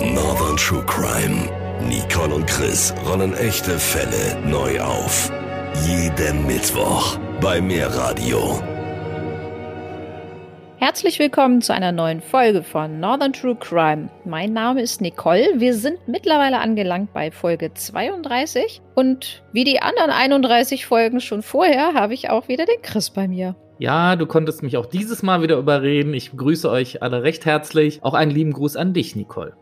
Northern True Crime. Nicole und Chris rollen echte Fälle neu auf. Jeden Mittwoch bei Mehrradio. Herzlich willkommen zu einer neuen Folge von Northern True Crime. Mein Name ist Nicole. Wir sind mittlerweile angelangt bei Folge 32 und wie die anderen 31 Folgen schon vorher habe ich auch wieder den Chris bei mir. Ja, du konntest mich auch dieses Mal wieder überreden. Ich begrüße euch alle recht herzlich. Auch einen lieben Gruß an dich, Nicole.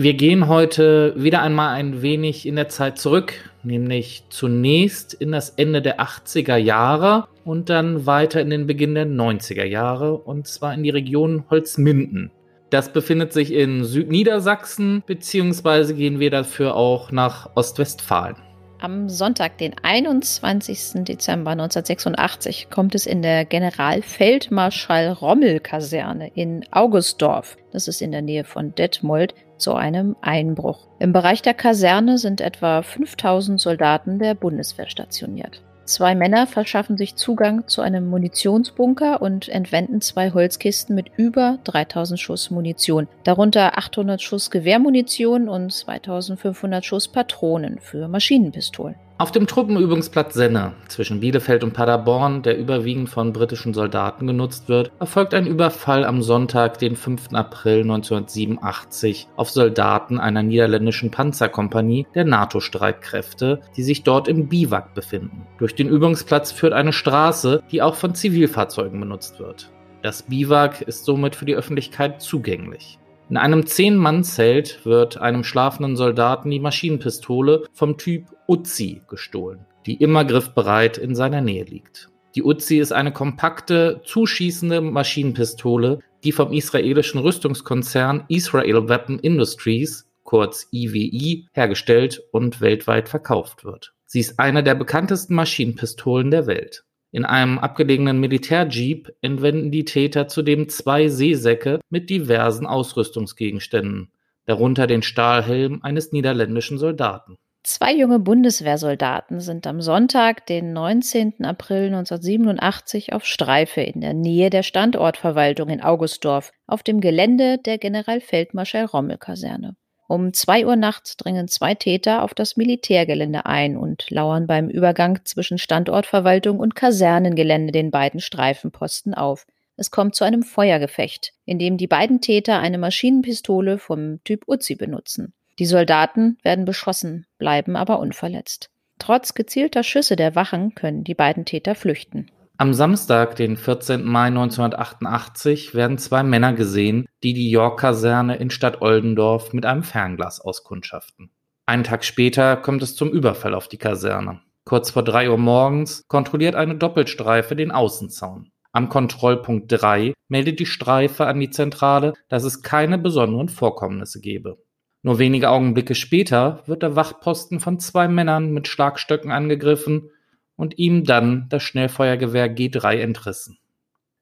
Wir gehen heute wieder einmal ein wenig in der Zeit zurück, nämlich zunächst in das Ende der 80er Jahre und dann weiter in den Beginn der 90er Jahre und zwar in die Region Holzminden. Das befindet sich in Südniedersachsen, beziehungsweise gehen wir dafür auch nach Ostwestfalen. Am Sonntag, den 21. Dezember 1986, kommt es in der Generalfeldmarschall-Rommel-Kaserne in Augustdorf, das ist in der Nähe von Detmold, zu einem Einbruch. Im Bereich der Kaserne sind etwa 5000 Soldaten der Bundeswehr stationiert. Zwei Männer verschaffen sich Zugang zu einem Munitionsbunker und entwenden zwei Holzkisten mit über 3000 Schuss Munition, darunter 800 Schuss Gewehrmunition und 2500 Schuss Patronen für Maschinenpistolen. Auf dem Truppenübungsplatz Senne zwischen Bielefeld und Paderborn, der überwiegend von britischen Soldaten genutzt wird, erfolgt ein Überfall am Sonntag, den 5. April 1987, auf Soldaten einer niederländischen Panzerkompanie der NATO-Streitkräfte, die sich dort im Biwak befinden. Durch den Übungsplatz führt eine Straße, die auch von Zivilfahrzeugen benutzt wird. Das Biwak ist somit für die Öffentlichkeit zugänglich. In einem Zehn-Mann-Zelt wird einem schlafenden Soldaten die Maschinenpistole vom Typ Uzi gestohlen, die immer griffbereit in seiner Nähe liegt. Die Uzi ist eine kompakte, zuschießende Maschinenpistole, die vom israelischen Rüstungskonzern Israel Weapon Industries, kurz IWI, hergestellt und weltweit verkauft wird. Sie ist eine der bekanntesten Maschinenpistolen der Welt. In einem abgelegenen Militärjeep entwenden die Täter zudem zwei Seesäcke mit diversen Ausrüstungsgegenständen, darunter den Stahlhelm eines niederländischen Soldaten. Zwei junge Bundeswehrsoldaten sind am Sonntag, den 19. April 1987, auf Streife in der Nähe der Standortverwaltung in Augustdorf auf dem Gelände der Generalfeldmarschall-Rommel-Kaserne. Um zwei Uhr nachts dringen zwei Täter auf das Militärgelände ein und lauern beim Übergang zwischen Standortverwaltung und Kasernengelände den beiden Streifenposten auf. Es kommt zu einem Feuergefecht, in dem die beiden Täter eine Maschinenpistole vom Typ Uzi benutzen. Die Soldaten werden beschossen, bleiben aber unverletzt. Trotz gezielter Schüsse der Wachen können die beiden Täter flüchten. Am Samstag, den 14. Mai 1988, werden zwei Männer gesehen, die die York-Kaserne in Stadt Oldendorf mit einem Fernglas auskundschaften. Einen Tag später kommt es zum Überfall auf die Kaserne. Kurz vor drei Uhr morgens kontrolliert eine Doppelstreife den Außenzaun. Am Kontrollpunkt 3 meldet die Streife an die Zentrale, dass es keine besonderen Vorkommnisse gebe. Nur wenige Augenblicke später wird der Wachposten von zwei Männern mit Schlagstöcken angegriffen und ihm dann das Schnellfeuergewehr G3 entrissen.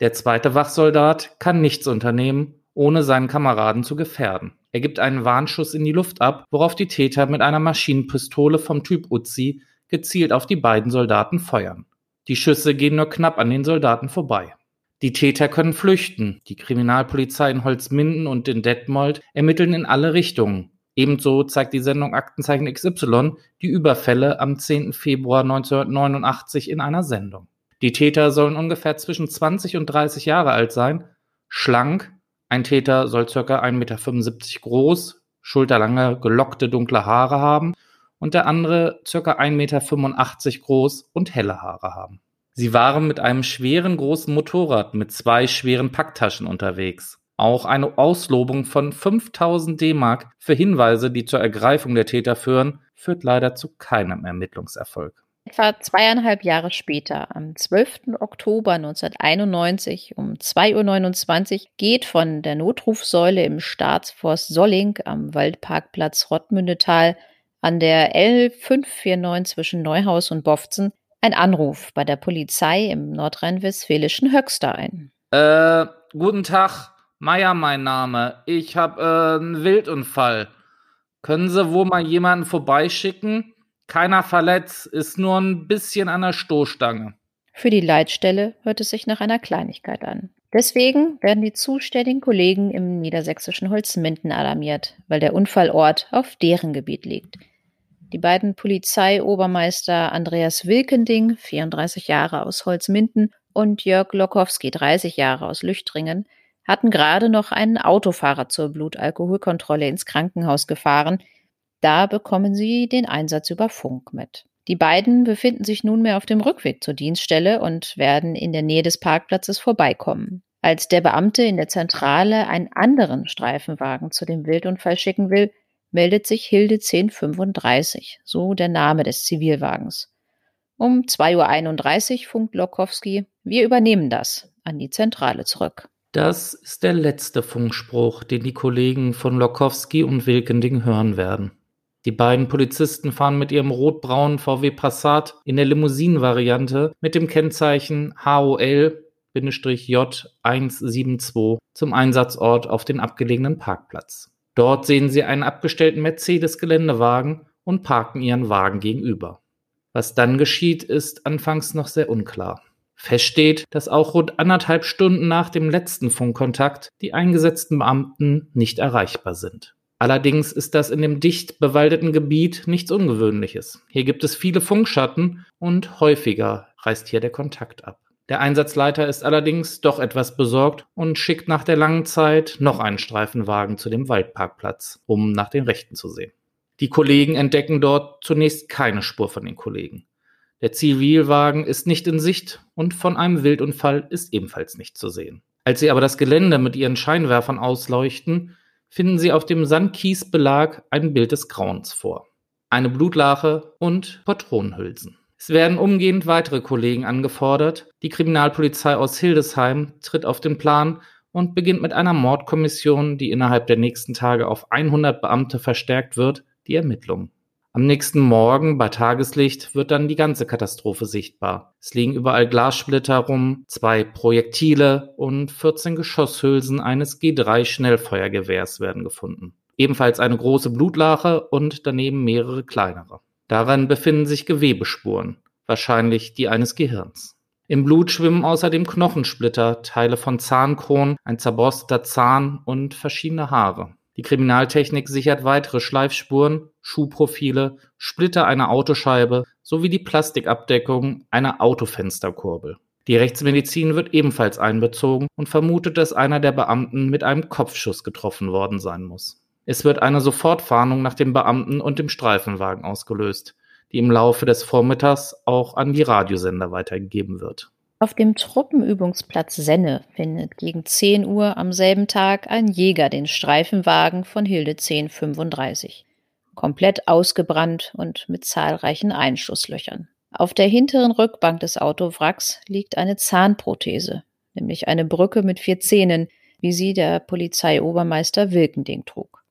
Der zweite Wachsoldat kann nichts unternehmen, ohne seinen Kameraden zu gefährden. Er gibt einen Warnschuss in die Luft ab, worauf die Täter mit einer Maschinenpistole vom Typ Uzi gezielt auf die beiden Soldaten feuern. Die Schüsse gehen nur knapp an den Soldaten vorbei. Die Täter können flüchten. Die Kriminalpolizei in Holzminden und in Detmold ermitteln in alle Richtungen. Ebenso zeigt die Sendung Aktenzeichen XY die Überfälle am 10. Februar 1989 in einer Sendung. Die Täter sollen ungefähr zwischen 20 und 30 Jahre alt sein, schlank, ein Täter soll ca. 1,75 Meter groß, schulterlange, gelockte dunkle Haare haben und der andere ca. 1,85 Meter groß und helle Haare haben. Sie waren mit einem schweren großen Motorrad mit zwei schweren Packtaschen unterwegs. Auch eine Auslobung von 5000 D-Mark für Hinweise, die zur Ergreifung der Täter führen, führt leider zu keinem Ermittlungserfolg. Etwa zweieinhalb Jahre später, am 12. Oktober 1991 um 2.29 Uhr, geht von der Notrufsäule im Staatsforst Solling am Waldparkplatz Rottmündetal an der L549 zwischen Neuhaus und Bofzen ein Anruf bei der Polizei im nordrhein-westfälischen Höxter ein. Äh, guten Tag. Meier mein Name. Ich habe äh, einen Wildunfall. Können Sie wohl mal jemanden vorbeischicken? Keiner verletzt, ist nur ein bisschen an der Stoßstange. Für die Leitstelle hört es sich nach einer Kleinigkeit an. Deswegen werden die zuständigen Kollegen im niedersächsischen Holzminden alarmiert, weil der Unfallort auf deren Gebiet liegt. Die beiden Polizeiobermeister Andreas Wilkending, 34 Jahre aus Holzminden, und Jörg Lokowski, 30 Jahre aus Lüchtringen, hatten gerade noch einen Autofahrer zur Blutalkoholkontrolle ins Krankenhaus gefahren. Da bekommen sie den Einsatz über Funk mit. Die beiden befinden sich nunmehr auf dem Rückweg zur Dienststelle und werden in der Nähe des Parkplatzes vorbeikommen. Als der Beamte in der Zentrale einen anderen Streifenwagen zu dem Wildunfall schicken will, meldet sich Hilde 1035, so der Name des Zivilwagens. Um 2.31 Uhr funkt Lokowski, wir übernehmen das, an die Zentrale zurück. Das ist der letzte Funkspruch, den die Kollegen von Lokowski und Wilkending hören werden. Die beiden Polizisten fahren mit ihrem rotbraunen VW Passat in der Limousinenvariante mit dem Kennzeichen HOL J172 zum Einsatzort auf den abgelegenen Parkplatz. Dort sehen sie einen abgestellten Mercedes-Geländewagen und parken ihren Wagen gegenüber. Was dann geschieht, ist anfangs noch sehr unklar. Fest steht, dass auch rund anderthalb Stunden nach dem letzten Funkkontakt die eingesetzten Beamten nicht erreichbar sind. Allerdings ist das in dem dicht bewaldeten Gebiet nichts Ungewöhnliches. Hier gibt es viele Funkschatten und häufiger reißt hier der Kontakt ab. Der Einsatzleiter ist allerdings doch etwas besorgt und schickt nach der langen Zeit noch einen Streifenwagen zu dem Waldparkplatz, um nach den Rechten zu sehen. Die Kollegen entdecken dort zunächst keine Spur von den Kollegen. Der Zivilwagen ist nicht in Sicht und von einem Wildunfall ist ebenfalls nicht zu sehen. Als sie aber das Gelände mit ihren Scheinwerfern ausleuchten, finden sie auf dem Sandkiesbelag ein Bild des Grauens vor. Eine Blutlache und Patronenhülsen. Es werden umgehend weitere Kollegen angefordert. Die Kriminalpolizei aus Hildesheim tritt auf den Plan und beginnt mit einer Mordkommission, die innerhalb der nächsten Tage auf 100 Beamte verstärkt wird, die Ermittlungen. Am nächsten Morgen bei Tageslicht wird dann die ganze Katastrophe sichtbar. Es liegen überall Glassplitter rum, zwei Projektile und 14 Geschosshülsen eines G3 Schnellfeuergewehrs werden gefunden. Ebenfalls eine große Blutlache und daneben mehrere kleinere. Daran befinden sich Gewebespuren, wahrscheinlich die eines Gehirns. Im Blut schwimmen außerdem Knochensplitter, Teile von Zahnkronen, ein zerborsteter Zahn und verschiedene Haare. Die Kriminaltechnik sichert weitere Schleifspuren, Schuhprofile, Splitter einer Autoscheibe sowie die Plastikabdeckung einer Autofensterkurbel. Die Rechtsmedizin wird ebenfalls einbezogen und vermutet, dass einer der Beamten mit einem Kopfschuss getroffen worden sein muss. Es wird eine Sofortwarnung nach dem Beamten und dem Streifenwagen ausgelöst, die im Laufe des Vormittags auch an die Radiosender weitergegeben wird. Auf dem Truppenübungsplatz Senne findet gegen 10 Uhr am selben Tag ein Jäger den Streifenwagen von Hilde 1035. Komplett ausgebrannt und mit zahlreichen Einschusslöchern. Auf der hinteren Rückbank des Autowracks liegt eine Zahnprothese, nämlich eine Brücke mit vier Zähnen, wie sie der Polizeiobermeister Wilkending trug.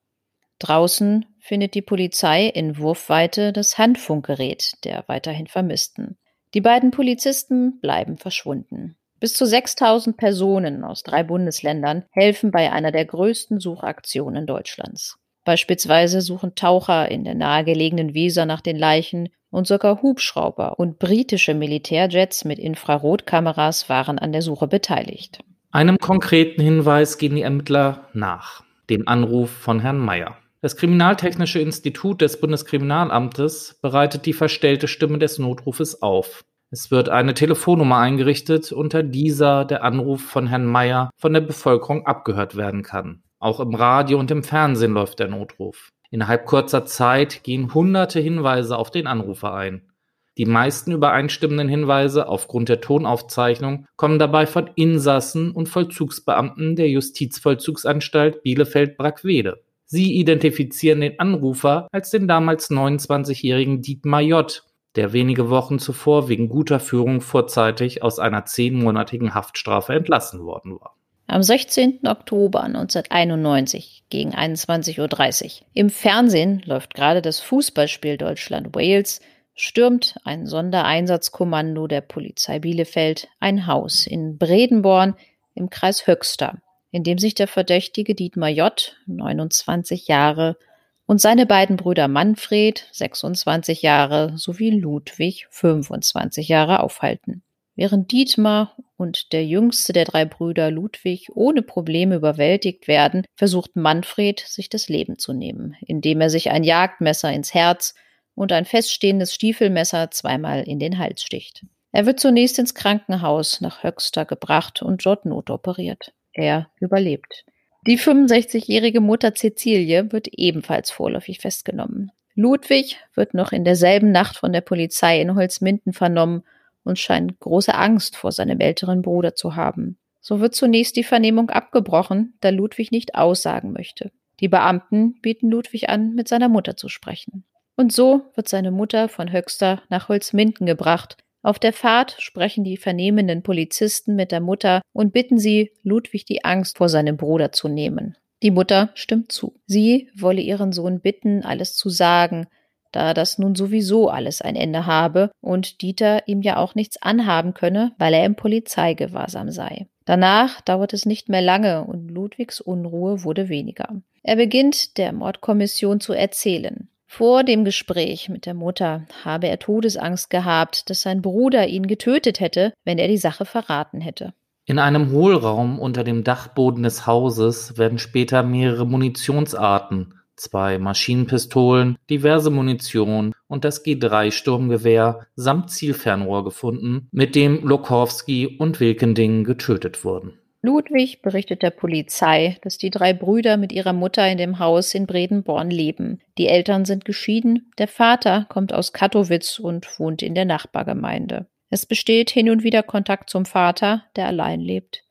Draußen findet die Polizei in Wurfweite das Handfunkgerät der weiterhin Vermissten. Die beiden Polizisten bleiben verschwunden. Bis zu 6000 Personen aus drei Bundesländern helfen bei einer der größten Suchaktionen Deutschlands. Beispielsweise suchen Taucher in der nahegelegenen Weser nach den Leichen und sogar Hubschrauber und britische Militärjets mit Infrarotkameras waren an der Suche beteiligt. Einem konkreten Hinweis gehen die Ermittler nach, dem Anruf von Herrn Meyer. Das Kriminaltechnische Institut des Bundeskriminalamtes bereitet die verstellte Stimme des Notrufes auf. Es wird eine Telefonnummer eingerichtet, unter dieser der Anruf von Herrn Meyer von der Bevölkerung abgehört werden kann. Auch im Radio und im Fernsehen läuft der Notruf. Innerhalb kurzer Zeit gehen hunderte Hinweise auf den Anrufer ein. Die meisten übereinstimmenden Hinweise aufgrund der Tonaufzeichnung kommen dabei von Insassen und Vollzugsbeamten der Justizvollzugsanstalt Bielefeld-Brackwede. Sie identifizieren den Anrufer als den damals 29-jährigen Dietmar J., der wenige Wochen zuvor wegen guter Führung vorzeitig aus einer zehnmonatigen Haftstrafe entlassen worden war. Am 16. Oktober 1991 gegen 21.30 Uhr im Fernsehen läuft gerade das Fußballspiel Deutschland-Wales, stürmt ein Sondereinsatzkommando der Polizei Bielefeld ein Haus in Bredenborn im Kreis Höxter in dem sich der Verdächtige Dietmar J., 29 Jahre, und seine beiden Brüder Manfred, 26 Jahre, sowie Ludwig, 25 Jahre, aufhalten. Während Dietmar und der jüngste der drei Brüder Ludwig ohne Probleme überwältigt werden, versucht Manfred, sich das Leben zu nehmen, indem er sich ein Jagdmesser ins Herz und ein feststehendes Stiefelmesser zweimal in den Hals sticht. Er wird zunächst ins Krankenhaus nach Höxter gebracht und dort notoperiert. Er überlebt. Die 65-jährige Mutter Cäcilie wird ebenfalls vorläufig festgenommen. Ludwig wird noch in derselben Nacht von der Polizei in Holzminden vernommen und scheint große Angst vor seinem älteren Bruder zu haben. So wird zunächst die Vernehmung abgebrochen, da Ludwig nicht aussagen möchte. Die Beamten bieten Ludwig an, mit seiner Mutter zu sprechen. Und so wird seine Mutter von Höxter nach Holzminden gebracht, auf der Fahrt sprechen die vernehmenden Polizisten mit der Mutter und bitten sie, Ludwig die Angst vor seinem Bruder zu nehmen. Die Mutter stimmt zu. Sie wolle ihren Sohn bitten, alles zu sagen, da das nun sowieso alles ein Ende habe und Dieter ihm ja auch nichts anhaben könne, weil er im Polizeigewahrsam sei. Danach dauert es nicht mehr lange und Ludwigs Unruhe wurde weniger. Er beginnt der Mordkommission zu erzählen. Vor dem Gespräch mit der Mutter habe er Todesangst gehabt, dass sein Bruder ihn getötet hätte, wenn er die Sache verraten hätte. In einem Hohlraum unter dem Dachboden des Hauses werden später mehrere Munitionsarten, zwei Maschinenpistolen, diverse Munition und das G3-Sturmgewehr samt Zielfernrohr gefunden, mit dem Lokowski und Wilkending getötet wurden. Ludwig berichtet der Polizei, dass die drei Brüder mit ihrer Mutter in dem Haus in Bredenborn leben. Die Eltern sind geschieden, der Vater kommt aus Katowice und wohnt in der Nachbargemeinde. Es besteht hin und wieder Kontakt zum Vater, der allein lebt.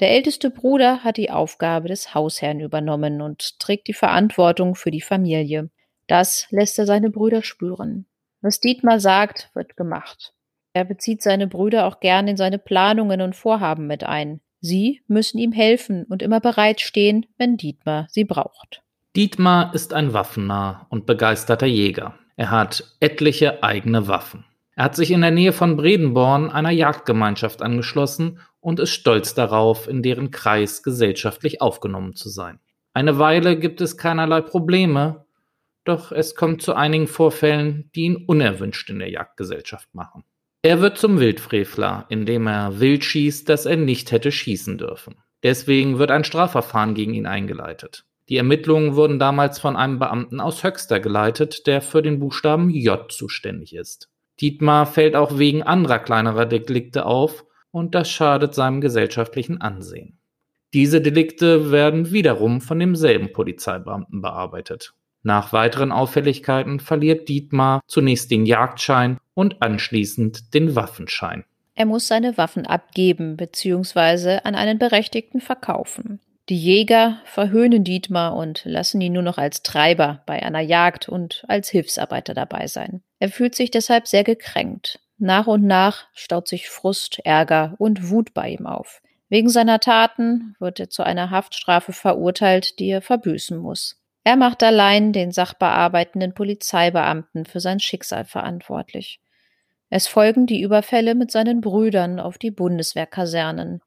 Der älteste Bruder hat die Aufgabe des Hausherrn übernommen und trägt die Verantwortung für die Familie. Das lässt er seine Brüder spüren. Was Dietmar sagt, wird gemacht. Er bezieht seine Brüder auch gern in seine Planungen und Vorhaben mit ein. Sie müssen ihm helfen und immer bereitstehen, wenn Dietmar sie braucht. Dietmar ist ein waffennah und begeisterter Jäger. Er hat etliche eigene Waffen. Er hat sich in der Nähe von Bredenborn einer Jagdgemeinschaft angeschlossen und ist stolz darauf, in deren Kreis gesellschaftlich aufgenommen zu sein. Eine Weile gibt es keinerlei Probleme, doch es kommt zu einigen Vorfällen, die ihn unerwünscht in der Jagdgesellschaft machen. Er wird zum Wildfrevler, indem er wild schießt, das er nicht hätte schießen dürfen. Deswegen wird ein Strafverfahren gegen ihn eingeleitet. Die Ermittlungen wurden damals von einem Beamten aus Höxter geleitet, der für den Buchstaben J zuständig ist. Dietmar fällt auch wegen anderer kleinerer Delikte auf und das schadet seinem gesellschaftlichen Ansehen. Diese Delikte werden wiederum von demselben Polizeibeamten bearbeitet. Nach weiteren Auffälligkeiten verliert Dietmar zunächst den Jagdschein und anschließend den Waffenschein. Er muss seine Waffen abgeben bzw. an einen Berechtigten verkaufen. Die Jäger verhöhnen Dietmar und lassen ihn nur noch als Treiber bei einer Jagd und als Hilfsarbeiter dabei sein. Er fühlt sich deshalb sehr gekränkt. Nach und nach staut sich Frust, Ärger und Wut bei ihm auf. Wegen seiner Taten wird er zu einer Haftstrafe verurteilt, die er verbüßen muss. Er macht allein den sachbearbeitenden Polizeibeamten für sein Schicksal verantwortlich. Es folgen die Überfälle mit seinen Brüdern auf die Bundeswehrkasernen.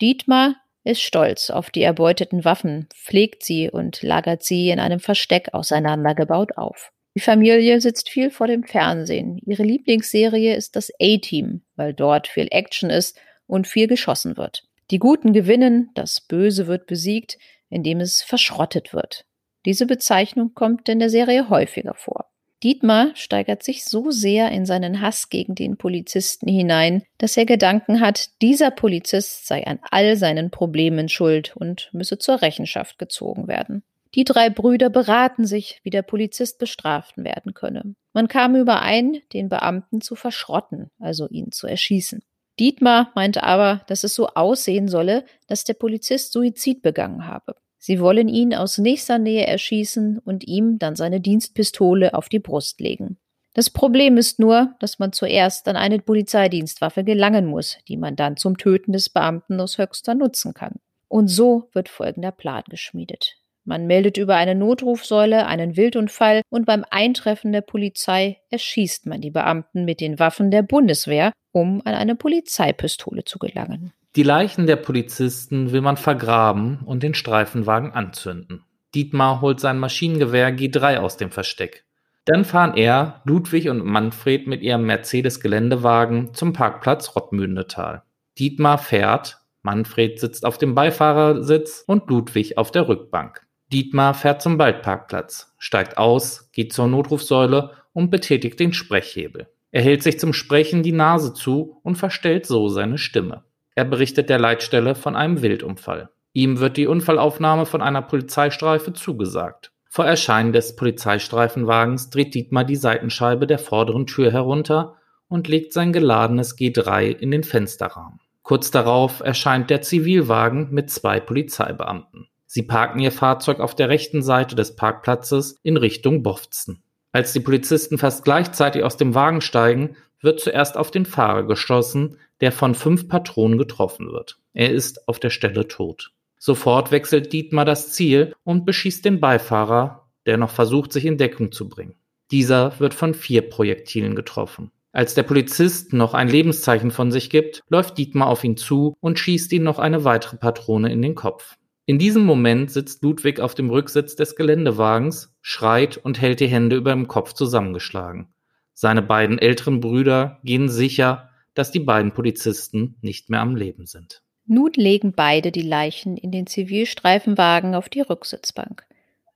Dietmar ist stolz auf die erbeuteten Waffen, pflegt sie und lagert sie in einem Versteck auseinandergebaut auf. Die Familie sitzt viel vor dem Fernsehen. Ihre Lieblingsserie ist das A-Team, weil dort viel Action ist und viel geschossen wird. Die Guten gewinnen, das Böse wird besiegt, indem es verschrottet wird. Diese Bezeichnung kommt in der Serie häufiger vor. Dietmar steigert sich so sehr in seinen Hass gegen den Polizisten hinein, dass er Gedanken hat, dieser Polizist sei an all seinen Problemen schuld und müsse zur Rechenschaft gezogen werden. Die drei Brüder beraten sich, wie der Polizist bestraft werden könne. Man kam überein, den Beamten zu verschrotten, also ihn zu erschießen. Dietmar meinte aber, dass es so aussehen solle, dass der Polizist Suizid begangen habe. Sie wollen ihn aus nächster Nähe erschießen und ihm dann seine Dienstpistole auf die Brust legen. Das Problem ist nur, dass man zuerst an eine Polizeidienstwaffe gelangen muss, die man dann zum Töten des Beamten aus Höxter nutzen kann. Und so wird folgender Plan geschmiedet. Man meldet über eine Notrufsäule einen Wildunfall und beim Eintreffen der Polizei erschießt man die Beamten mit den Waffen der Bundeswehr, um an eine Polizeipistole zu gelangen. Die Leichen der Polizisten will man vergraben und den Streifenwagen anzünden. Dietmar holt sein Maschinengewehr G3 aus dem Versteck. Dann fahren er, Ludwig und Manfred mit ihrem Mercedes-Geländewagen zum Parkplatz Rottmündetal. Dietmar fährt, Manfred sitzt auf dem Beifahrersitz und Ludwig auf der Rückbank. Dietmar fährt zum Waldparkplatz, steigt aus, geht zur Notrufsäule und betätigt den Sprechhebel. Er hält sich zum Sprechen die Nase zu und verstellt so seine Stimme. Er berichtet der Leitstelle von einem Wildunfall. Ihm wird die Unfallaufnahme von einer Polizeistreife zugesagt. Vor Erscheinen des Polizeistreifenwagens dreht Dietmar die Seitenscheibe der vorderen Tür herunter und legt sein geladenes G3 in den Fensterrahmen. Kurz darauf erscheint der Zivilwagen mit zwei Polizeibeamten. Sie parken ihr Fahrzeug auf der rechten Seite des Parkplatzes in Richtung Bofzen. Als die Polizisten fast gleichzeitig aus dem Wagen steigen, wird zuerst auf den Fahrer geschossen, der von fünf Patronen getroffen wird. Er ist auf der Stelle tot. Sofort wechselt Dietmar das Ziel und beschießt den Beifahrer, der noch versucht, sich in Deckung zu bringen. Dieser wird von vier Projektilen getroffen. Als der Polizist noch ein Lebenszeichen von sich gibt, läuft Dietmar auf ihn zu und schießt ihn noch eine weitere Patrone in den Kopf. In diesem Moment sitzt Ludwig auf dem Rücksitz des Geländewagens, schreit und hält die Hände über dem Kopf zusammengeschlagen. Seine beiden älteren Brüder gehen sicher, dass die beiden Polizisten nicht mehr am Leben sind. Nun legen beide die Leichen in den Zivilstreifenwagen auf die Rücksitzbank.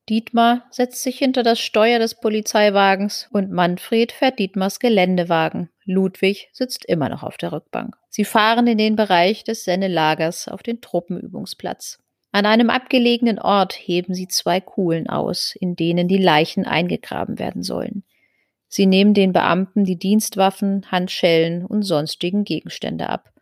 Dietmar setzt sich hinter das Steuer des Polizeiwagens und Manfred fährt Dietmars Geländewagen. Ludwig sitzt immer noch auf der Rückbank. Sie fahren in den Bereich des Sennelagers auf den Truppenübungsplatz. An einem abgelegenen Ort heben sie zwei Kuhlen aus, in denen die Leichen eingegraben werden sollen. Sie nehmen den Beamten die Dienstwaffen, Handschellen und sonstigen Gegenstände ab.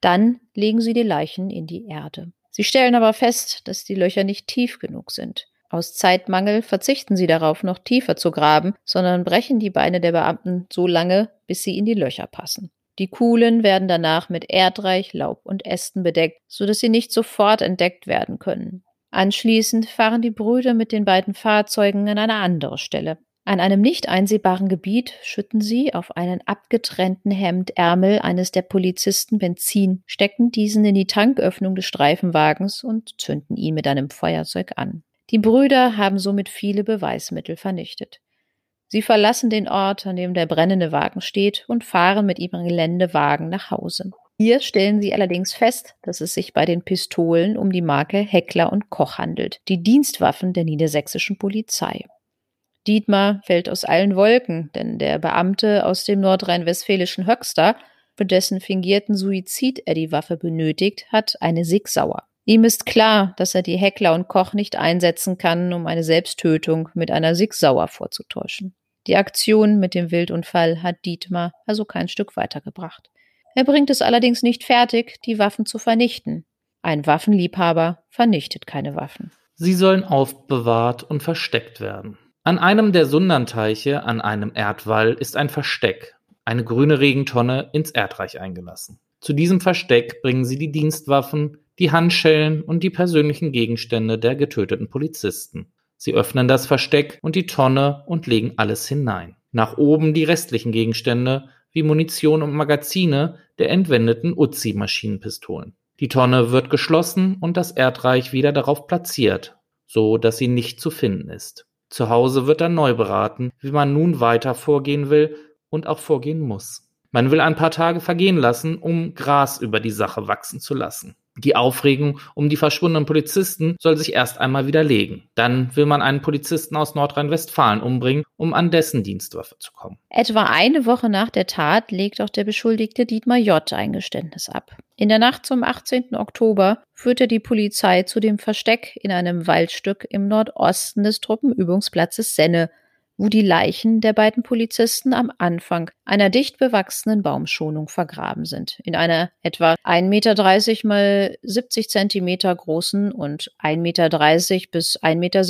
Dann legen sie die Leichen in die Erde. Sie stellen aber fest, dass die Löcher nicht tief genug sind. Aus Zeitmangel verzichten sie darauf, noch tiefer zu graben, sondern brechen die Beine der Beamten so lange, bis sie in die Löcher passen. Die Kuhlen werden danach mit Erdreich, Laub und Ästen bedeckt, so dass sie nicht sofort entdeckt werden können. Anschließend fahren die Brüder mit den beiden Fahrzeugen an eine andere Stelle. An einem nicht einsehbaren Gebiet schütten sie auf einen abgetrennten Hemdärmel eines der Polizisten Benzin, stecken diesen in die Tanköffnung des Streifenwagens und zünden ihn mit einem Feuerzeug an. Die Brüder haben somit viele Beweismittel vernichtet. Sie verlassen den Ort, an dem der brennende Wagen steht, und fahren mit ihrem Geländewagen nach Hause. Hier stellen sie allerdings fest, dass es sich bei den Pistolen um die Marke Heckler und Koch handelt, die Dienstwaffen der niedersächsischen Polizei. Dietmar fällt aus allen Wolken, denn der Beamte aus dem nordrhein-westfälischen Höxter, für dessen fingierten Suizid er die Waffe benötigt, hat eine Sig Sauer. Ihm ist klar, dass er die Heckler und Koch nicht einsetzen kann, um eine Selbsttötung mit einer Sig Sauer vorzutäuschen. Die Aktion mit dem Wildunfall hat Dietmar also kein Stück weitergebracht. Er bringt es allerdings nicht fertig, die Waffen zu vernichten. Ein Waffenliebhaber vernichtet keine Waffen. Sie sollen aufbewahrt und versteckt werden. An einem der Sundanteiche an einem Erdwall ist ein Versteck, eine grüne Regentonne ins Erdreich eingelassen. Zu diesem Versteck bringen sie die Dienstwaffen, die Handschellen und die persönlichen Gegenstände der getöteten Polizisten. Sie öffnen das Versteck und die Tonne und legen alles hinein. Nach oben die restlichen Gegenstände wie Munition und Magazine der entwendeten Uzi-Maschinenpistolen. Die Tonne wird geschlossen und das Erdreich wieder darauf platziert, so dass sie nicht zu finden ist. Zu Hause wird dann neu beraten, wie man nun weiter vorgehen will und auch vorgehen muss. Man will ein paar Tage vergehen lassen, um Gras über die Sache wachsen zu lassen. Die Aufregung um die verschwundenen Polizisten soll sich erst einmal widerlegen. Dann will man einen Polizisten aus Nordrhein-Westfalen umbringen, um an dessen Dienstwaffe zu kommen. Etwa eine Woche nach der Tat legt auch der Beschuldigte Dietmar J. ein Geständnis ab. In der Nacht zum 18. Oktober führte die Polizei zu dem Versteck in einem Waldstück im Nordosten des Truppenübungsplatzes Senne, wo die Leichen der beiden Polizisten am Anfang einer dicht bewachsenen Baumschonung vergraben sind, in einer etwa 1,30 Meter mal 70 Zentimeter großen und 1,30 Meter bis 1,60 Meter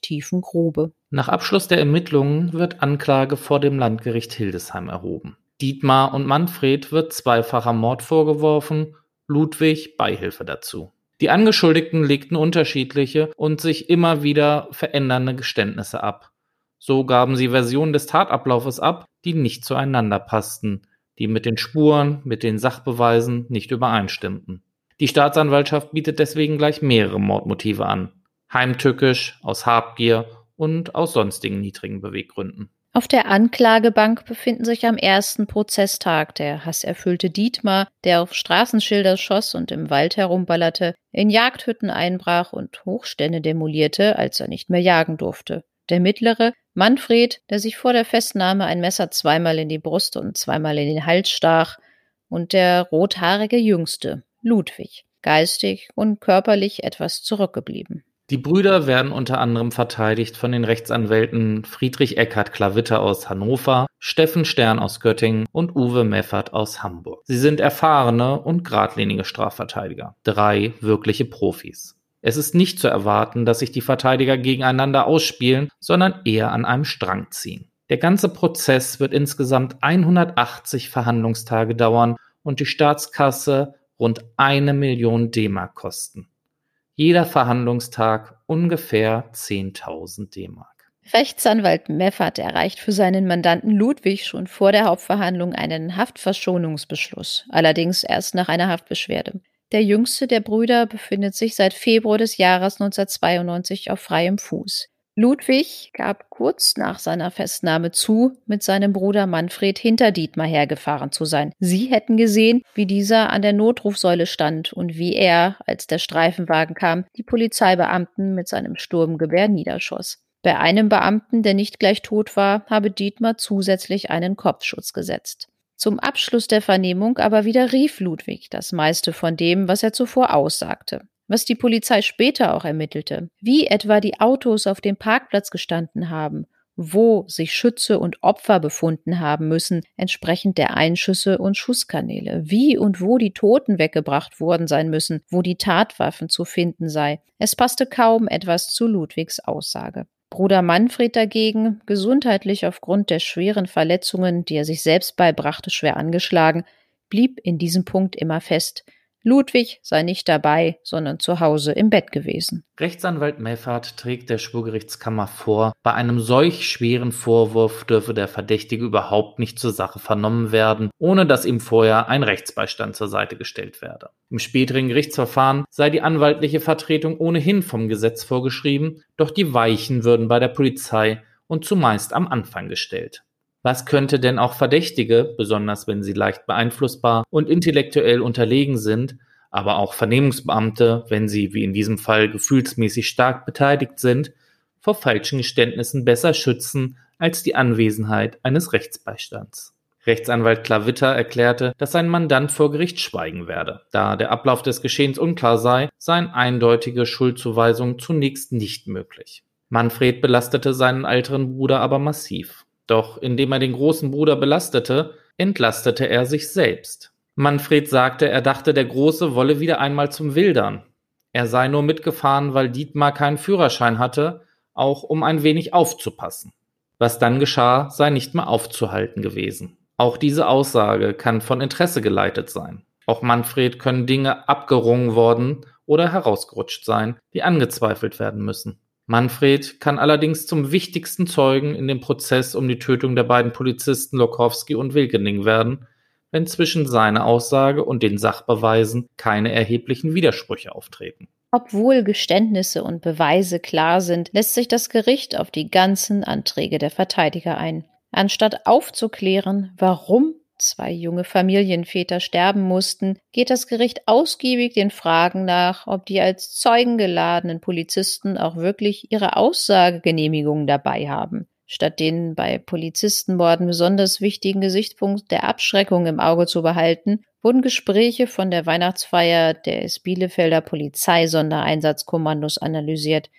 tiefen Grube. Nach Abschluss der Ermittlungen wird Anklage vor dem Landgericht Hildesheim erhoben. Dietmar und Manfred wird zweifacher Mord vorgeworfen, Ludwig Beihilfe dazu. Die Angeschuldigten legten unterschiedliche und sich immer wieder verändernde Geständnisse ab. So gaben sie Versionen des Tatablaufes ab, die nicht zueinander passten, die mit den Spuren, mit den Sachbeweisen nicht übereinstimmten. Die Staatsanwaltschaft bietet deswegen gleich mehrere Mordmotive an. Heimtückisch, aus Habgier und aus sonstigen niedrigen Beweggründen. Auf der Anklagebank befinden sich am ersten Prozesstag der hasserfüllte Dietmar, der auf Straßenschilder schoss und im Wald herumballerte, in Jagdhütten einbrach und Hochstände demolierte, als er nicht mehr jagen durfte. Der mittlere, Manfred, der sich vor der Festnahme ein Messer zweimal in die Brust und zweimal in den Hals stach, und der rothaarige Jüngste, Ludwig, geistig und körperlich etwas zurückgeblieben. Die Brüder werden unter anderem verteidigt von den Rechtsanwälten Friedrich Eckhard Klavitter aus Hannover, Steffen Stern aus Göttingen und Uwe Meffert aus Hamburg. Sie sind erfahrene und geradlinige Strafverteidiger, drei wirkliche Profis. Es ist nicht zu erwarten, dass sich die Verteidiger gegeneinander ausspielen, sondern eher an einem Strang ziehen. Der ganze Prozess wird insgesamt 180 Verhandlungstage dauern und die Staatskasse rund eine Million D-Mark kosten jeder Verhandlungstag ungefähr 10.000 D-Mark. Rechtsanwalt Meffert erreicht für seinen Mandanten Ludwig schon vor der Hauptverhandlung einen Haftverschonungsbeschluss, allerdings erst nach einer Haftbeschwerde. Der jüngste der Brüder befindet sich seit Februar des Jahres 1992 auf freiem Fuß. Ludwig gab kurz nach seiner Festnahme zu, mit seinem Bruder Manfred hinter Dietmar hergefahren zu sein. Sie hätten gesehen, wie dieser an der Notrufsäule stand und wie er, als der Streifenwagen kam, die Polizeibeamten mit seinem Sturmgewehr niederschoss. Bei einem Beamten, der nicht gleich tot war, habe Dietmar zusätzlich einen Kopfschutz gesetzt. Zum Abschluss der Vernehmung aber widerrief Ludwig das meiste von dem, was er zuvor aussagte was die Polizei später auch ermittelte, wie etwa die Autos auf dem Parkplatz gestanden haben, wo sich Schütze und Opfer befunden haben müssen, entsprechend der Einschüsse und Schusskanäle, wie und wo die Toten weggebracht worden sein müssen, wo die Tatwaffen zu finden sei. Es passte kaum etwas zu Ludwigs Aussage. Bruder Manfred dagegen, gesundheitlich aufgrund der schweren Verletzungen, die er sich selbst beibrachte, schwer angeschlagen, blieb in diesem Punkt immer fest. Ludwig sei nicht dabei, sondern zu Hause im Bett gewesen. Rechtsanwalt Meffert trägt der Schwurgerichtskammer vor, bei einem solch schweren Vorwurf dürfe der Verdächtige überhaupt nicht zur Sache vernommen werden, ohne dass ihm vorher ein Rechtsbeistand zur Seite gestellt werde. Im späteren Gerichtsverfahren sei die anwaltliche Vertretung ohnehin vom Gesetz vorgeschrieben, doch die Weichen würden bei der Polizei und zumeist am Anfang gestellt. Was könnte denn auch Verdächtige, besonders wenn sie leicht beeinflussbar und intellektuell unterlegen sind, aber auch Vernehmungsbeamte, wenn sie wie in diesem Fall gefühlsmäßig stark beteiligt sind, vor falschen Geständnissen besser schützen als die Anwesenheit eines Rechtsbeistands. Rechtsanwalt Klavitter erklärte, dass sein Mandant vor Gericht schweigen werde. Da der Ablauf des Geschehens unklar sei, seien eindeutige Schuldzuweisungen zunächst nicht möglich. Manfred belastete seinen älteren Bruder aber massiv. Doch indem er den großen Bruder belastete, entlastete er sich selbst. Manfred sagte, er dachte, der Große wolle wieder einmal zum Wildern. Er sei nur mitgefahren, weil Dietmar keinen Führerschein hatte, auch um ein wenig aufzupassen. Was dann geschah, sei nicht mehr aufzuhalten gewesen. Auch diese Aussage kann von Interesse geleitet sein. Auch Manfred können Dinge abgerungen worden oder herausgerutscht sein, die angezweifelt werden müssen. Manfred kann allerdings zum wichtigsten Zeugen in dem Prozess um die Tötung der beiden Polizisten Lokowski und Wilkening werden, wenn zwischen seiner Aussage und den Sachbeweisen keine erheblichen Widersprüche auftreten. Obwohl Geständnisse und Beweise klar sind, lässt sich das Gericht auf die ganzen Anträge der Verteidiger ein. Anstatt aufzuklären, warum zwei junge Familienväter sterben mussten, geht das Gericht ausgiebig den Fragen nach, ob die als Zeugen geladenen Polizisten auch wirklich ihre Aussagegenehmigungen dabei haben. Statt den bei Polizistenmorden besonders wichtigen Gesichtspunkt der Abschreckung im Auge zu behalten, wurden Gespräche von der Weihnachtsfeier des Bielefelder Polizeisondereinsatzkommandos analysiert.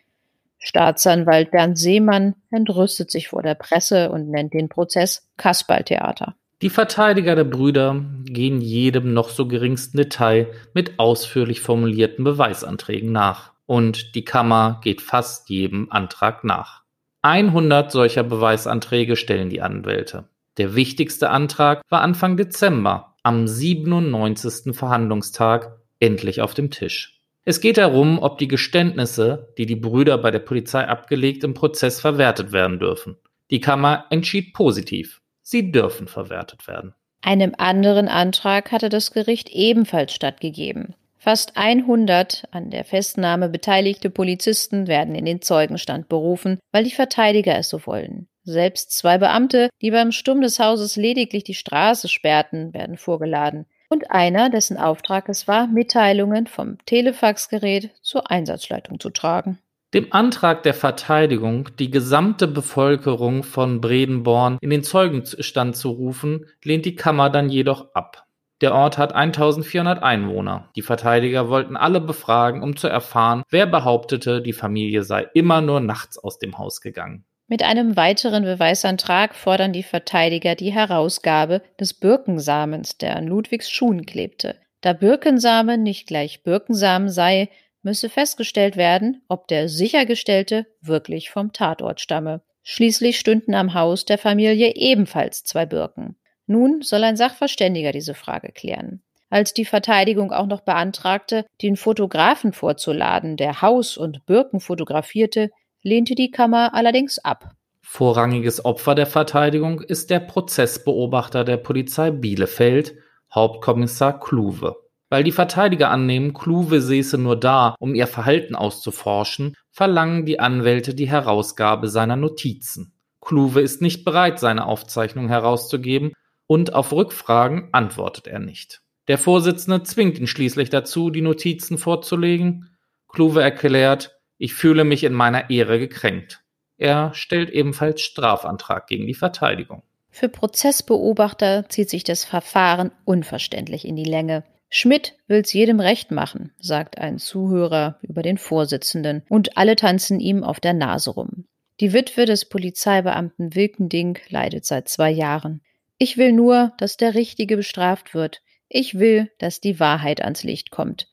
Staatsanwalt Bernd Seemann entrüstet sich vor der Presse und nennt den Prozess Kasperltheater. Die Verteidiger der Brüder gehen jedem noch so geringsten Detail mit ausführlich formulierten Beweisanträgen nach. Und die Kammer geht fast jedem Antrag nach. 100 solcher Beweisanträge stellen die Anwälte. Der wichtigste Antrag war Anfang Dezember, am 97. Verhandlungstag, endlich auf dem Tisch. Es geht darum, ob die Geständnisse, die die Brüder bei der Polizei abgelegt im Prozess verwertet werden dürfen. Die Kammer entschied positiv. Sie dürfen verwertet werden. Einem anderen Antrag hatte das Gericht ebenfalls stattgegeben. Fast 100 an der Festnahme beteiligte Polizisten werden in den Zeugenstand berufen, weil die Verteidiger es so wollen. Selbst zwei Beamte, die beim Sturm des Hauses lediglich die Straße sperrten, werden vorgeladen. Und einer, dessen Auftrag es war, Mitteilungen vom Telefaxgerät zur Einsatzleitung zu tragen. Dem Antrag der Verteidigung, die gesamte Bevölkerung von Bredenborn in den Zeugenstand zu rufen, lehnt die Kammer dann jedoch ab. Der Ort hat 1400 Einwohner. Die Verteidiger wollten alle befragen, um zu erfahren, wer behauptete, die Familie sei immer nur nachts aus dem Haus gegangen. Mit einem weiteren Beweisantrag fordern die Verteidiger die Herausgabe des Birkensamens, der an Ludwigs Schuhen klebte. Da Birkensamen nicht gleich Birkensamen sei, müsse festgestellt werden, ob der sichergestellte wirklich vom Tatort stamme. Schließlich stünden am Haus der Familie ebenfalls zwei Birken. Nun soll ein Sachverständiger diese Frage klären. Als die Verteidigung auch noch beantragte, den Fotografen vorzuladen, der Haus und Birken fotografierte, lehnte die Kammer allerdings ab. Vorrangiges Opfer der Verteidigung ist der Prozessbeobachter der Polizei Bielefeld, Hauptkommissar Kluwe. Weil die Verteidiger annehmen, Kluwe säße nur da, um ihr Verhalten auszuforschen, verlangen die Anwälte die Herausgabe seiner Notizen. Kluwe ist nicht bereit, seine Aufzeichnung herauszugeben, und auf Rückfragen antwortet er nicht. Der Vorsitzende zwingt ihn schließlich dazu, die Notizen vorzulegen. Kluwe erklärt, ich fühle mich in meiner Ehre gekränkt. Er stellt ebenfalls Strafantrag gegen die Verteidigung. Für Prozessbeobachter zieht sich das Verfahren unverständlich in die Länge. Schmidt will's jedem recht machen, sagt ein Zuhörer über den Vorsitzenden, und alle tanzen ihm auf der Nase rum. Die Witwe des Polizeibeamten Wilkending leidet seit zwei Jahren. Ich will nur, dass der Richtige bestraft wird. Ich will, dass die Wahrheit ans Licht kommt.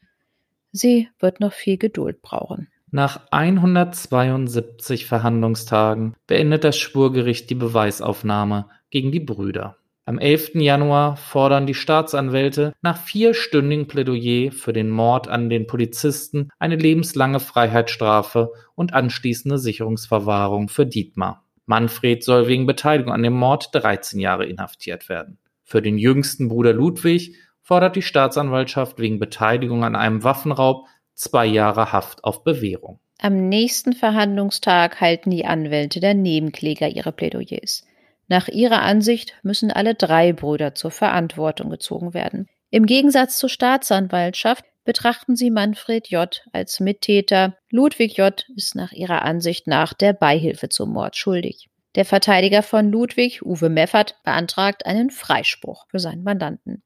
Sie wird noch viel Geduld brauchen. Nach 172 Verhandlungstagen beendet das Schwurgericht die Beweisaufnahme gegen die Brüder. Am 11. Januar fordern die Staatsanwälte nach vierstündigem Plädoyer für den Mord an den Polizisten eine lebenslange Freiheitsstrafe und anschließende Sicherungsverwahrung für Dietmar. Manfred soll wegen Beteiligung an dem Mord 13 Jahre inhaftiert werden. Für den jüngsten Bruder Ludwig fordert die Staatsanwaltschaft wegen Beteiligung an einem Waffenraub zwei Jahre Haft auf Bewährung. Am nächsten Verhandlungstag halten die Anwälte der Nebenkläger ihre Plädoyers. Nach ihrer Ansicht müssen alle drei Brüder zur Verantwortung gezogen werden. Im Gegensatz zur Staatsanwaltschaft betrachten sie Manfred J. als Mittäter. Ludwig J. ist nach ihrer Ansicht nach der Beihilfe zum Mord schuldig. Der Verteidiger von Ludwig, Uwe Meffert, beantragt einen Freispruch für seinen Mandanten.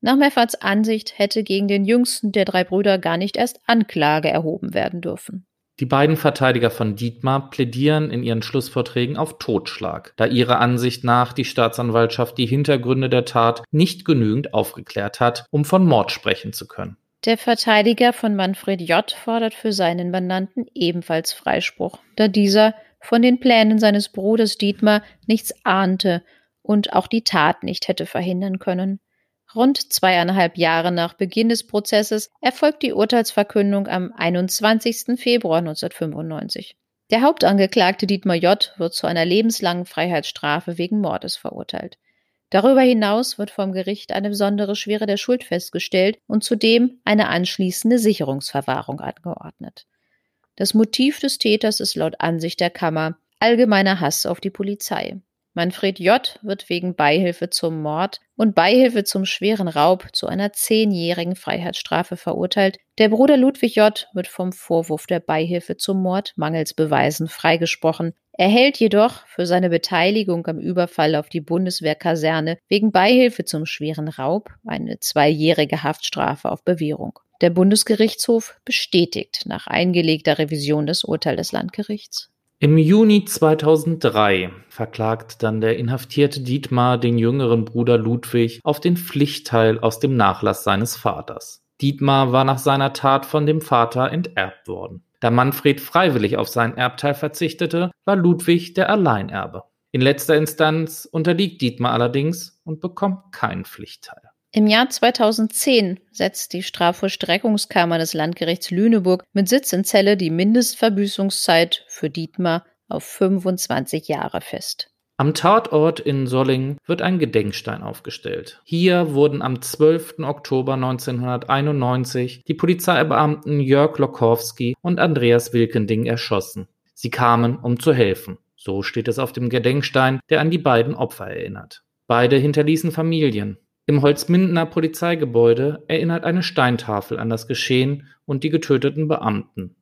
Nach Mefferts Ansicht hätte gegen den jüngsten der drei Brüder gar nicht erst Anklage erhoben werden dürfen. Die beiden Verteidiger von Dietmar plädieren in ihren Schlussvorträgen auf Totschlag, da ihrer Ansicht nach die Staatsanwaltschaft die Hintergründe der Tat nicht genügend aufgeklärt hat, um von Mord sprechen zu können. Der Verteidiger von Manfred J. fordert für seinen Mandanten ebenfalls Freispruch, da dieser von den Plänen seines Bruders Dietmar nichts ahnte und auch die Tat nicht hätte verhindern können. Rund zweieinhalb Jahre nach Beginn des Prozesses erfolgt die Urteilsverkündung am 21. Februar 1995. Der Hauptangeklagte Dietmar J. wird zu einer lebenslangen Freiheitsstrafe wegen Mordes verurteilt. Darüber hinaus wird vom Gericht eine besondere Schwere der Schuld festgestellt und zudem eine anschließende Sicherungsverwahrung angeordnet. Das Motiv des Täters ist laut Ansicht der Kammer allgemeiner Hass auf die Polizei. Manfred J. wird wegen Beihilfe zum Mord und Beihilfe zum schweren Raub zu einer zehnjährigen Freiheitsstrafe verurteilt. Der Bruder Ludwig J. wird vom Vorwurf der Beihilfe zum Mord mangels Beweisen freigesprochen, erhält jedoch für seine Beteiligung am Überfall auf die Bundeswehrkaserne wegen Beihilfe zum schweren Raub eine zweijährige Haftstrafe auf Bewährung. Der Bundesgerichtshof bestätigt nach eingelegter Revision das Urteil des Landgerichts. Im Juni 2003 verklagt dann der inhaftierte Dietmar den jüngeren Bruder Ludwig auf den Pflichtteil aus dem Nachlass seines Vaters. Dietmar war nach seiner Tat von dem Vater enterbt worden. Da Manfred freiwillig auf sein Erbteil verzichtete, war Ludwig der Alleinerbe. In letzter Instanz unterliegt Dietmar allerdings und bekommt keinen Pflichtteil. Im Jahr 2010 setzt die Strafvollstreckungskammer des Landgerichts Lüneburg mit Sitz in Celle die Mindestverbüßungszeit für Dietmar auf 25 Jahre fest. Am Tatort in Solling wird ein Gedenkstein aufgestellt. Hier wurden am 12. Oktober 1991 die Polizeibeamten Jörg Lokowski und Andreas Wilkending erschossen. Sie kamen, um zu helfen. So steht es auf dem Gedenkstein, der an die beiden Opfer erinnert. Beide hinterließen Familien. Im Holzmindener Polizeigebäude erinnert eine Steintafel an das Geschehen und die getöteten Beamten.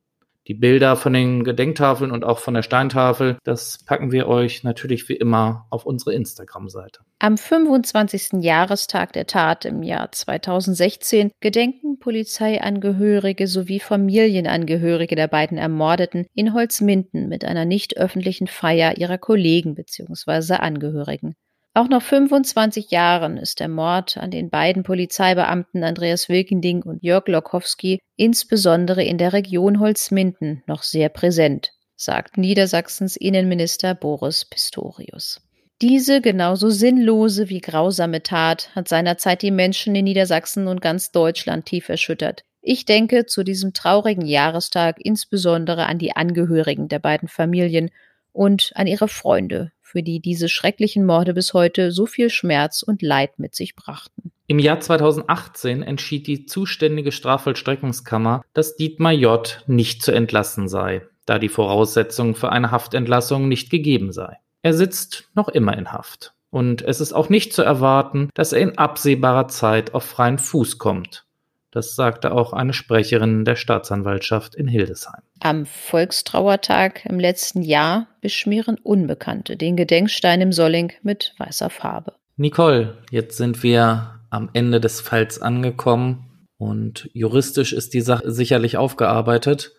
Die Bilder von den Gedenktafeln und auch von der Steintafel, das packen wir euch natürlich wie immer auf unsere Instagram-Seite. Am 25. Jahrestag der Tat im Jahr 2016 gedenken Polizeiangehörige sowie Familienangehörige der beiden Ermordeten in Holzminden mit einer nicht öffentlichen Feier ihrer Kollegen bzw. Angehörigen. Auch nach 25 Jahren ist der Mord an den beiden Polizeibeamten Andreas Wilkending und Jörg Lokowski insbesondere in der Region Holzminden noch sehr präsent, sagt Niedersachsens Innenminister Boris Pistorius. Diese genauso sinnlose wie grausame Tat hat seinerzeit die Menschen in Niedersachsen und ganz Deutschland tief erschüttert. Ich denke zu diesem traurigen Jahrestag insbesondere an die Angehörigen der beiden Familien und an ihre Freunde, für die diese schrecklichen Morde bis heute so viel Schmerz und Leid mit sich brachten. Im Jahr 2018 entschied die zuständige Strafvollstreckungskammer, dass Dietmar J. nicht zu entlassen sei, da die Voraussetzung für eine Haftentlassung nicht gegeben sei. Er sitzt noch immer in Haft. Und es ist auch nicht zu erwarten, dass er in absehbarer Zeit auf freien Fuß kommt. Das sagte auch eine Sprecherin der Staatsanwaltschaft in Hildesheim. Am Volkstrauertag im letzten Jahr beschmieren Unbekannte den Gedenkstein im Solling mit weißer Farbe. Nicole, jetzt sind wir am Ende des Falls angekommen und juristisch ist die Sache sicherlich aufgearbeitet.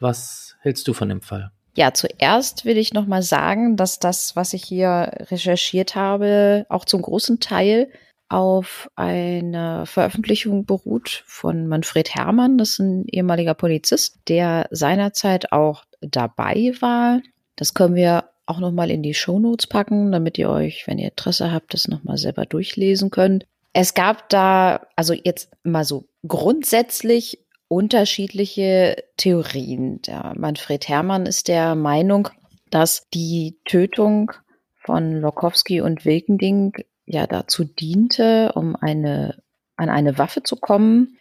Was hältst du von dem Fall? Ja, zuerst will ich noch mal sagen, dass das, was ich hier recherchiert habe, auch zum großen Teil auf eine Veröffentlichung beruht von Manfred Herrmann, das ist ein ehemaliger Polizist, der seinerzeit auch dabei war. Das können wir auch nochmal in die Shownotes packen, damit ihr euch, wenn ihr Interesse habt, das nochmal selber durchlesen könnt. Es gab da, also jetzt mal so grundsätzlich unterschiedliche Theorien. Der Manfred Herrmann ist der Meinung, dass die Tötung von Lokowski und Wilkending ja dazu diente, um eine, an eine Waffe zu kommen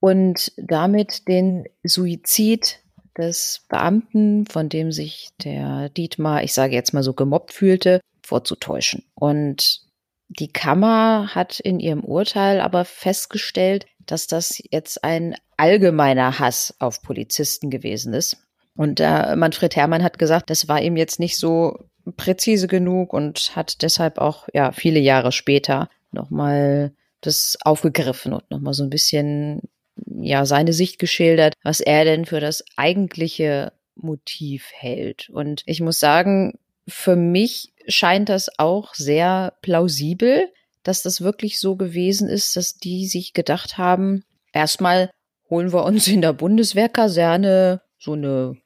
und damit den Suizid des Beamten, von dem sich der Dietmar, ich sage jetzt mal so, gemobbt fühlte, vorzutäuschen. Und die Kammer hat in ihrem Urteil aber festgestellt, dass das jetzt ein allgemeiner Hass auf Polizisten gewesen ist. Und äh, Manfred Herrmann hat gesagt, das war ihm jetzt nicht so präzise genug und hat deshalb auch ja viele Jahre später nochmal das aufgegriffen und nochmal so ein bisschen ja seine Sicht geschildert, was er denn für das eigentliche Motiv hält. Und ich muss sagen, für mich scheint das auch sehr plausibel, dass das wirklich so gewesen ist, dass die sich gedacht haben, erstmal holen wir uns in der Bundeswehrkaserne so eine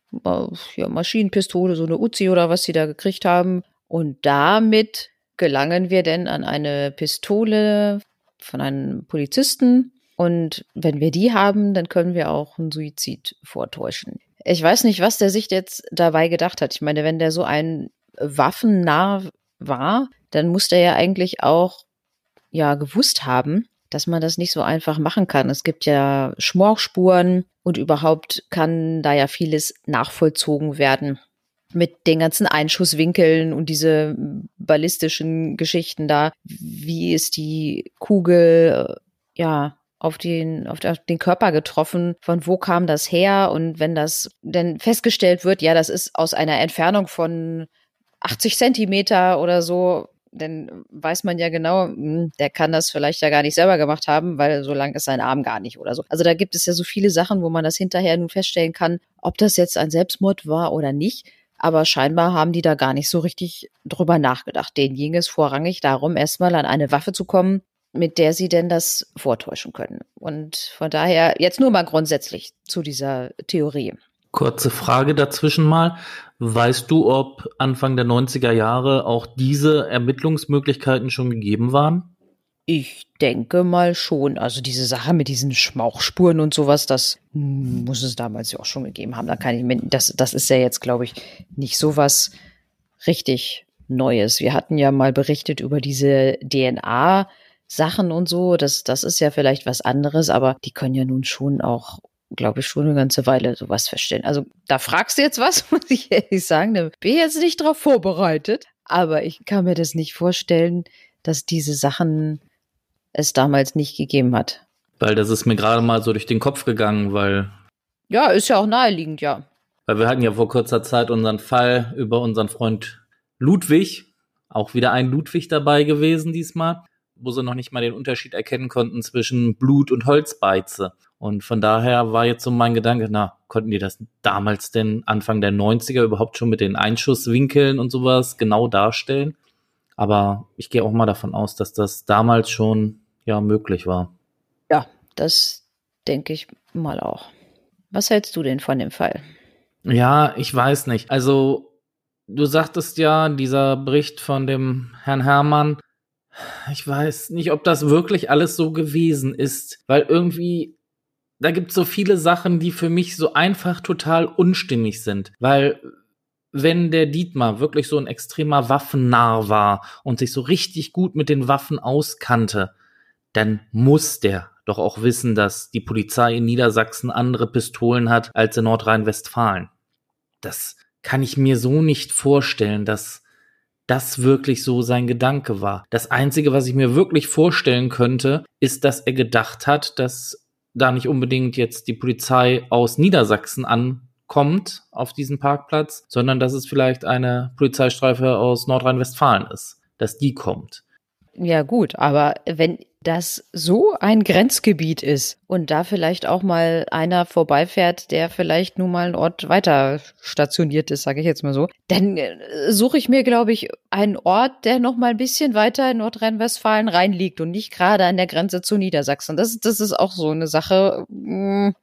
ja, Maschinenpistole, so eine Uzi oder was sie da gekriegt haben. Und damit gelangen wir denn an eine Pistole von einem Polizisten. Und wenn wir die haben, dann können wir auch einen Suizid vortäuschen. Ich weiß nicht, was der sich jetzt dabei gedacht hat. Ich meine, wenn der so ein Waffennah war, dann muss der ja eigentlich auch ja gewusst haben, dass man das nicht so einfach machen kann. Es gibt ja Schmorchspuren und überhaupt kann da ja vieles nachvollzogen werden mit den ganzen Einschusswinkeln und diese ballistischen Geschichten da. Wie ist die Kugel, äh, ja, auf den, auf den Körper getroffen? Von wo kam das her? Und wenn das denn festgestellt wird, ja, das ist aus einer Entfernung von 80 Zentimeter oder so, dann weiß man ja genau, hm, der kann das vielleicht ja gar nicht selber gemacht haben, weil so lang ist sein Arm gar nicht oder so. Also da gibt es ja so viele Sachen, wo man das hinterher nun feststellen kann, ob das jetzt ein Selbstmord war oder nicht. Aber scheinbar haben die da gar nicht so richtig drüber nachgedacht. Denen ging es vorrangig darum, erstmal an eine Waffe zu kommen, mit der sie denn das vortäuschen können. Und von daher jetzt nur mal grundsätzlich zu dieser Theorie. Kurze Frage dazwischen mal. Weißt du, ob Anfang der 90er Jahre auch diese Ermittlungsmöglichkeiten schon gegeben waren? Ich denke mal schon. Also diese Sache mit diesen Schmauchspuren und sowas, das muss es damals ja auch schon gegeben haben. Da kann ich das, das ist ja jetzt, glaube ich, nicht sowas richtig Neues. Wir hatten ja mal berichtet über diese DNA Sachen und so. Das, das ist ja vielleicht was anderes, aber die können ja nun schon auch glaube ich, schon eine ganze Weile sowas feststellen. Also da fragst du jetzt was, muss ich ehrlich sagen. Da bin ich jetzt nicht drauf vorbereitet. Aber ich kann mir das nicht vorstellen, dass diese Sachen es damals nicht gegeben hat. Weil das ist mir gerade mal so durch den Kopf gegangen, weil. Ja, ist ja auch naheliegend, ja. Weil wir hatten ja vor kurzer Zeit unseren Fall über unseren Freund Ludwig, auch wieder ein Ludwig dabei gewesen diesmal, wo sie noch nicht mal den Unterschied erkennen konnten zwischen Blut und Holzbeize. Und von daher war jetzt so mein Gedanke, na, konnten die das damals denn Anfang der 90er überhaupt schon mit den Einschusswinkeln und sowas genau darstellen? Aber ich gehe auch mal davon aus, dass das damals schon ja möglich war. Ja, das denke ich mal auch. Was hältst du denn von dem Fall? Ja, ich weiß nicht. Also du sagtest ja, dieser Bericht von dem Herrn Hermann, ich weiß nicht, ob das wirklich alles so gewesen ist, weil irgendwie da gibt es so viele Sachen, die für mich so einfach total unstimmig sind, weil wenn der Dietmar wirklich so ein extremer Waffennarr war und sich so richtig gut mit den Waffen auskannte, dann muss der doch auch wissen, dass die Polizei in Niedersachsen andere Pistolen hat als in Nordrhein-Westfalen. Das kann ich mir so nicht vorstellen, dass das wirklich so sein Gedanke war. Das Einzige, was ich mir wirklich vorstellen könnte, ist, dass er gedacht hat, dass da nicht unbedingt jetzt die Polizei aus Niedersachsen ankommt auf diesen Parkplatz, sondern dass es vielleicht eine Polizeistreife aus Nordrhein-Westfalen ist, dass die kommt. Ja gut, aber wenn das so ein Grenzgebiet ist und da vielleicht auch mal einer vorbeifährt, der vielleicht nun mal einen Ort weiter stationiert ist, sage ich jetzt mal so, dann äh, suche ich mir, glaube ich, einen Ort, der noch mal ein bisschen weiter in Nordrhein-Westfalen reinliegt und nicht gerade an der Grenze zu Niedersachsen. Das, das ist auch so eine Sache. Hm,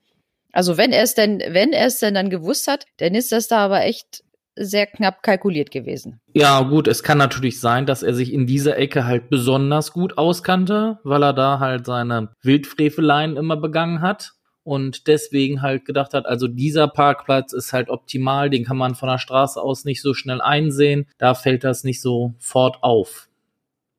also wenn er es denn, wenn er es denn dann gewusst hat, dann ist das da aber echt sehr knapp kalkuliert gewesen. Ja, gut, es kann natürlich sein, dass er sich in dieser Ecke halt besonders gut auskannte, weil er da halt seine Wildfreveleien immer begangen hat und deswegen halt gedacht hat, also dieser Parkplatz ist halt optimal, den kann man von der Straße aus nicht so schnell einsehen, da fällt das nicht sofort auf.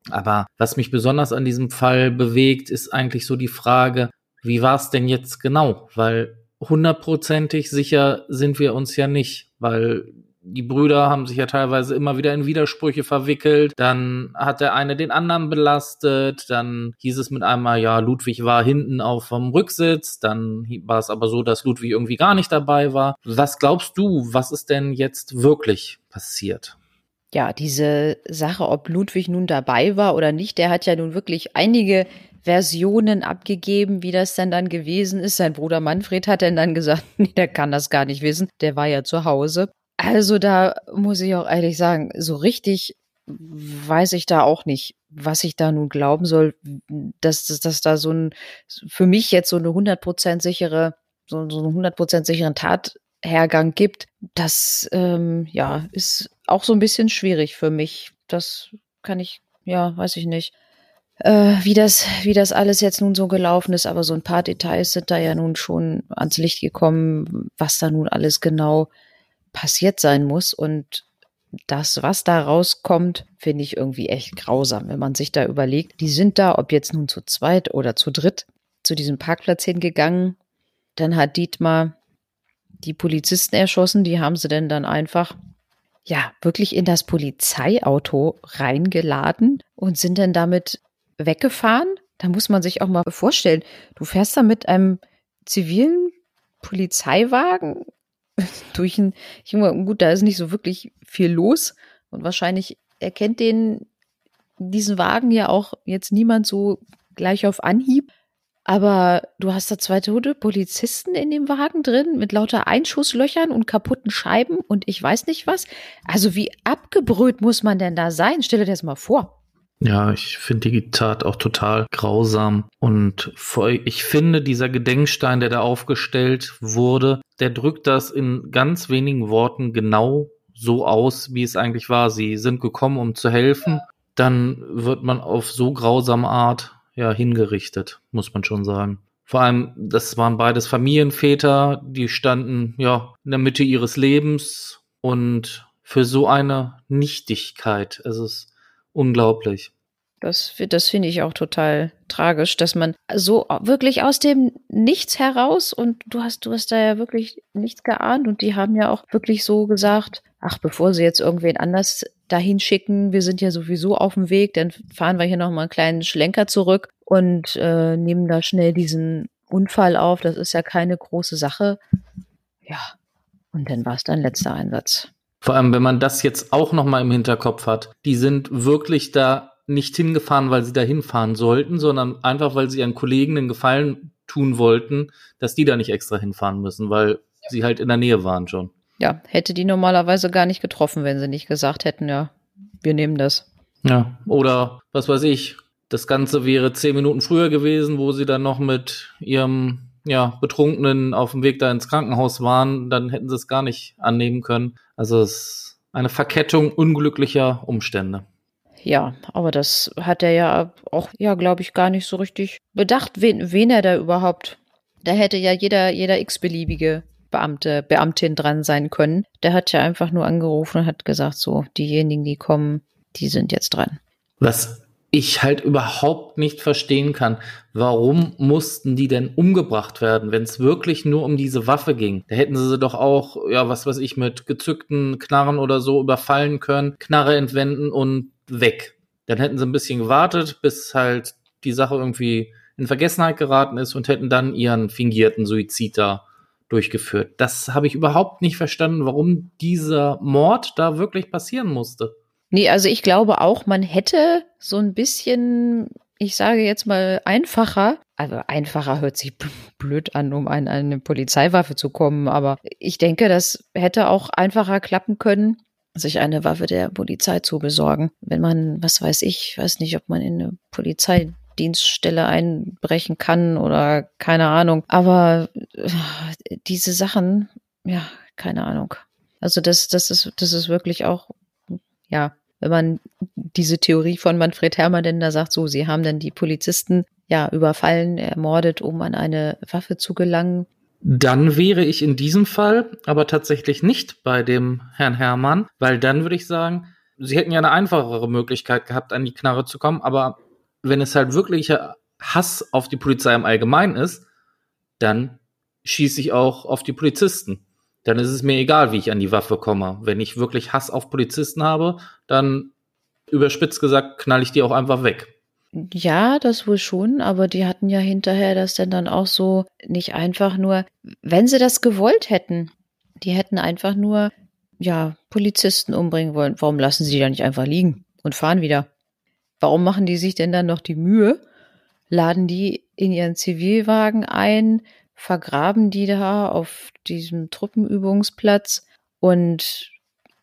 Aber was mich besonders an diesem Fall bewegt, ist eigentlich so die Frage, wie war es denn jetzt genau? Weil hundertprozentig sicher sind wir uns ja nicht, weil die Brüder haben sich ja teilweise immer wieder in Widersprüche verwickelt. Dann hat der eine den anderen belastet. Dann hieß es mit einmal, ja, Ludwig war hinten auf dem Rücksitz. Dann war es aber so, dass Ludwig irgendwie gar nicht dabei war. Was glaubst du, was ist denn jetzt wirklich passiert? Ja, diese Sache, ob Ludwig nun dabei war oder nicht, der hat ja nun wirklich einige Versionen abgegeben, wie das denn dann gewesen ist. Sein Bruder Manfred hat dann gesagt, nee, der kann das gar nicht wissen. Der war ja zu Hause. Also da muss ich auch ehrlich sagen, so richtig weiß ich da auch nicht, was ich da nun glauben soll, dass, dass, dass da so ein, für mich jetzt so eine 100% sichere, so, so einen 100% sicheren Tathergang gibt. Das, ähm, ja, ist auch so ein bisschen schwierig für mich. Das kann ich, ja, weiß ich nicht. Äh, wie das, wie das alles jetzt nun so gelaufen ist, aber so ein paar Details sind da ja nun schon ans Licht gekommen, was da nun alles genau passiert sein muss. Und das, was da rauskommt, finde ich irgendwie echt grausam, wenn man sich da überlegt. Die sind da, ob jetzt nun zu zweit oder zu dritt, zu diesem Parkplatz hingegangen. Dann hat Dietmar die Polizisten erschossen. Die haben sie denn dann einfach, ja, wirklich in das Polizeiauto reingeladen und sind dann damit weggefahren. Da muss man sich auch mal vorstellen, du fährst da mit einem zivilen Polizeiwagen durch ein, ich gut, da ist nicht so wirklich viel los und wahrscheinlich erkennt den, diesen Wagen ja auch jetzt niemand so gleich auf Anhieb. Aber du hast da zwei tote Polizisten in dem Wagen drin mit lauter Einschusslöchern und kaputten Scheiben und ich weiß nicht was. Also wie abgebrüht muss man denn da sein? Stell dir das mal vor. Ja, ich finde die Tat auch total grausam. Und ich finde, dieser Gedenkstein, der da aufgestellt wurde, der drückt das in ganz wenigen Worten genau so aus, wie es eigentlich war. Sie sind gekommen, um zu helfen. Dann wird man auf so grausame Art ja hingerichtet, muss man schon sagen. Vor allem, das waren beides Familienväter, die standen ja in der Mitte ihres Lebens und für so eine Nichtigkeit. Es ist unglaublich. Das, das finde ich auch total tragisch, dass man so wirklich aus dem Nichts heraus und du hast, du hast da ja wirklich nichts geahnt und die haben ja auch wirklich so gesagt, ach, bevor sie jetzt irgendwen anders dahin schicken, wir sind ja sowieso auf dem Weg, dann fahren wir hier nochmal einen kleinen Schlenker zurück und äh, nehmen da schnell diesen Unfall auf. Das ist ja keine große Sache. Ja, und dann war es dein letzter Einsatz. Vor allem, wenn man das jetzt auch nochmal im Hinterkopf hat. Die sind wirklich da nicht hingefahren, weil sie da hinfahren sollten, sondern einfach, weil sie ihren Kollegen einen Gefallen tun wollten, dass die da nicht extra hinfahren müssen, weil sie halt in der Nähe waren schon. Ja, hätte die normalerweise gar nicht getroffen, wenn sie nicht gesagt hätten, ja, wir nehmen das. Ja, oder was weiß ich, das Ganze wäre zehn Minuten früher gewesen, wo sie dann noch mit ihrem ja, Betrunkenen auf dem Weg da ins Krankenhaus waren, dann hätten sie es gar nicht annehmen können. Also es ist eine Verkettung unglücklicher Umstände. Ja, aber das hat er ja auch, ja, glaube ich, gar nicht so richtig bedacht, wen, wen er da überhaupt. Da hätte ja jeder, jeder x-beliebige Beamte, Beamtin dran sein können. Der hat ja einfach nur angerufen und hat gesagt, so, diejenigen, die kommen, die sind jetzt dran. Was ich halt überhaupt nicht verstehen kann, warum mussten die denn umgebracht werden, wenn es wirklich nur um diese Waffe ging. Da hätten sie sie doch auch, ja, was weiß ich, mit gezückten Knarren oder so überfallen können, Knarre entwenden und weg. Dann hätten sie ein bisschen gewartet, bis halt die Sache irgendwie in Vergessenheit geraten ist und hätten dann ihren fingierten Suizid da durchgeführt. Das habe ich überhaupt nicht verstanden, warum dieser Mord da wirklich passieren musste. Nee, also ich glaube auch, man hätte so ein bisschen, ich sage jetzt mal einfacher, also einfacher hört sich blöd an, um an eine Polizeiwaffe zu kommen, aber ich denke, das hätte auch einfacher klappen können, sich eine Waffe der Polizei zu besorgen. Wenn man, was weiß ich, weiß nicht, ob man in eine Polizeidienststelle einbrechen kann oder keine Ahnung. Aber äh, diese Sachen, ja, keine Ahnung. Also das, das ist, das ist wirklich auch, ja, wenn man diese Theorie von Manfred Herrmann denn da sagt, so, sie haben dann die Polizisten ja überfallen, ermordet, um an eine Waffe zu gelangen. Dann wäre ich in diesem Fall aber tatsächlich nicht bei dem Herrn Herrmann, weil dann würde ich sagen, sie hätten ja eine einfachere Möglichkeit gehabt, an die Knarre zu kommen, aber wenn es halt wirklicher Hass auf die Polizei im Allgemeinen ist, dann schieße ich auch auf die Polizisten dann ist es mir egal, wie ich an die Waffe komme. Wenn ich wirklich Hass auf Polizisten habe, dann überspitzt gesagt, knall ich die auch einfach weg. Ja, das wohl schon, aber die hatten ja hinterher das denn dann auch so nicht einfach nur, wenn sie das gewollt hätten, die hätten einfach nur, ja, Polizisten umbringen wollen. Warum lassen sie die dann nicht einfach liegen und fahren wieder? Warum machen die sich denn dann noch die Mühe, laden die in ihren Zivilwagen ein, vergraben die da auf diesem Truppenübungsplatz und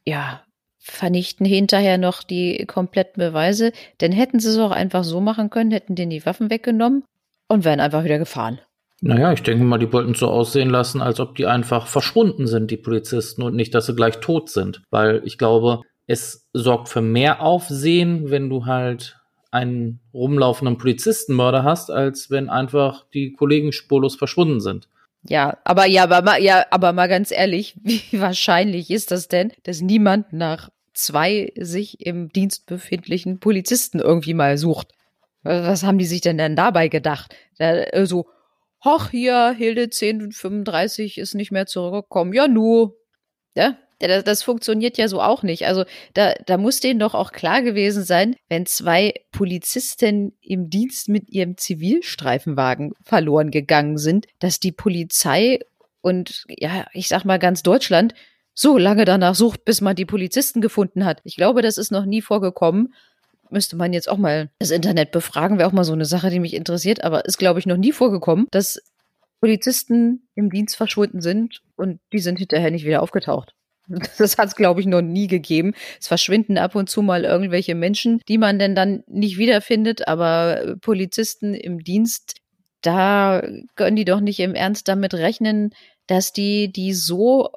ja, vernichten hinterher noch die kompletten Beweise. Denn hätten sie es auch einfach so machen können, hätten denen die Waffen weggenommen und wären einfach wieder gefahren. Naja, ich denke mal, die wollten so aussehen lassen, als ob die einfach verschwunden sind, die Polizisten, und nicht, dass sie gleich tot sind. Weil ich glaube, es sorgt für mehr Aufsehen, wenn du halt einen rumlaufenden Polizistenmörder hast, als wenn einfach die Kollegen spurlos verschwunden sind. Ja, aber ja, aber mal, ja, aber mal ganz ehrlich, wie wahrscheinlich ist das denn, dass niemand nach zwei sich im Dienst befindlichen Polizisten irgendwie mal sucht? Was haben die sich denn dann dabei gedacht? Da, so, hoch hier, Hilde 1035 ist nicht mehr zurückgekommen. Ja, nu. Ja, das, das funktioniert ja so auch nicht. Also da, da muss denen doch auch klar gewesen sein, wenn zwei Polizisten im Dienst mit ihrem Zivilstreifenwagen verloren gegangen sind, dass die Polizei und ja, ich sag mal ganz Deutschland so lange danach sucht, bis man die Polizisten gefunden hat. Ich glaube, das ist noch nie vorgekommen. Müsste man jetzt auch mal das Internet befragen, wäre auch mal so eine Sache, die mich interessiert, aber ist, glaube ich, noch nie vorgekommen, dass Polizisten im Dienst verschwunden sind und die sind hinterher nicht wieder aufgetaucht. Das hat es, glaube ich, noch nie gegeben. Es verschwinden ab und zu mal irgendwelche Menschen, die man denn dann nicht wiederfindet, aber Polizisten im Dienst, da können die doch nicht im Ernst damit rechnen, dass die die so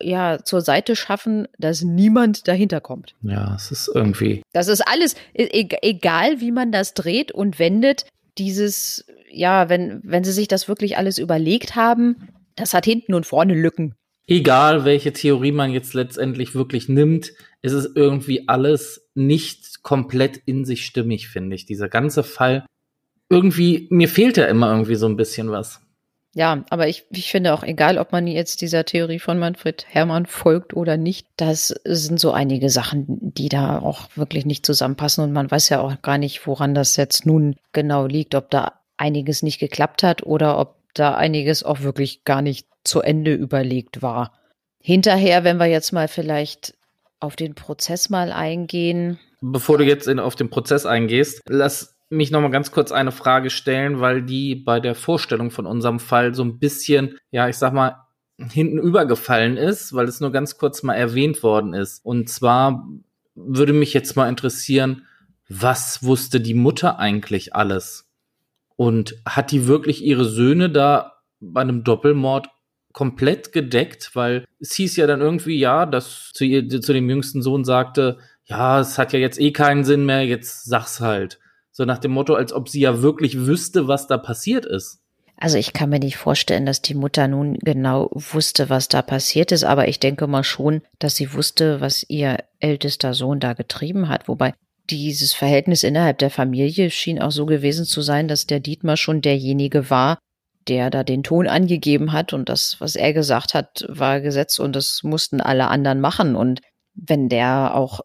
ja zur Seite schaffen, dass niemand dahinter kommt. Ja, es ist irgendwie. Das ist alles, e-, e egal wie man das dreht und wendet, dieses, ja, wenn, wenn sie sich das wirklich alles überlegt haben, das hat hinten und vorne Lücken. Egal welche Theorie man jetzt letztendlich wirklich nimmt, ist es irgendwie alles nicht komplett in sich stimmig, finde ich. Dieser ganze Fall, irgendwie, mir fehlt ja immer irgendwie so ein bisschen was. Ja, aber ich, ich finde auch, egal ob man jetzt dieser Theorie von Manfred Hermann folgt oder nicht, das sind so einige Sachen, die da auch wirklich nicht zusammenpassen. Und man weiß ja auch gar nicht, woran das jetzt nun genau liegt, ob da einiges nicht geklappt hat oder ob da einiges auch wirklich gar nicht zu Ende überlegt war. Hinterher, wenn wir jetzt mal vielleicht auf den Prozess mal eingehen. Bevor du jetzt in, auf den Prozess eingehst, lass mich noch mal ganz kurz eine Frage stellen, weil die bei der Vorstellung von unserem Fall so ein bisschen, ja, ich sag mal, hinten übergefallen ist, weil es nur ganz kurz mal erwähnt worden ist. Und zwar würde mich jetzt mal interessieren, was wusste die Mutter eigentlich alles? Und hat die wirklich ihre Söhne da bei einem Doppelmord komplett gedeckt, weil es hieß ja dann irgendwie, ja, dass zu, ihr, zu dem jüngsten Sohn sagte, ja, es hat ja jetzt eh keinen Sinn mehr, jetzt sag's halt. So nach dem Motto, als ob sie ja wirklich wüsste, was da passiert ist. Also ich kann mir nicht vorstellen, dass die Mutter nun genau wusste, was da passiert ist, aber ich denke mal schon, dass sie wusste, was ihr ältester Sohn da getrieben hat. Wobei dieses Verhältnis innerhalb der Familie schien auch so gewesen zu sein, dass der Dietmar schon derjenige war, der da den Ton angegeben hat und das, was er gesagt hat, war Gesetz und das mussten alle anderen machen. Und wenn der auch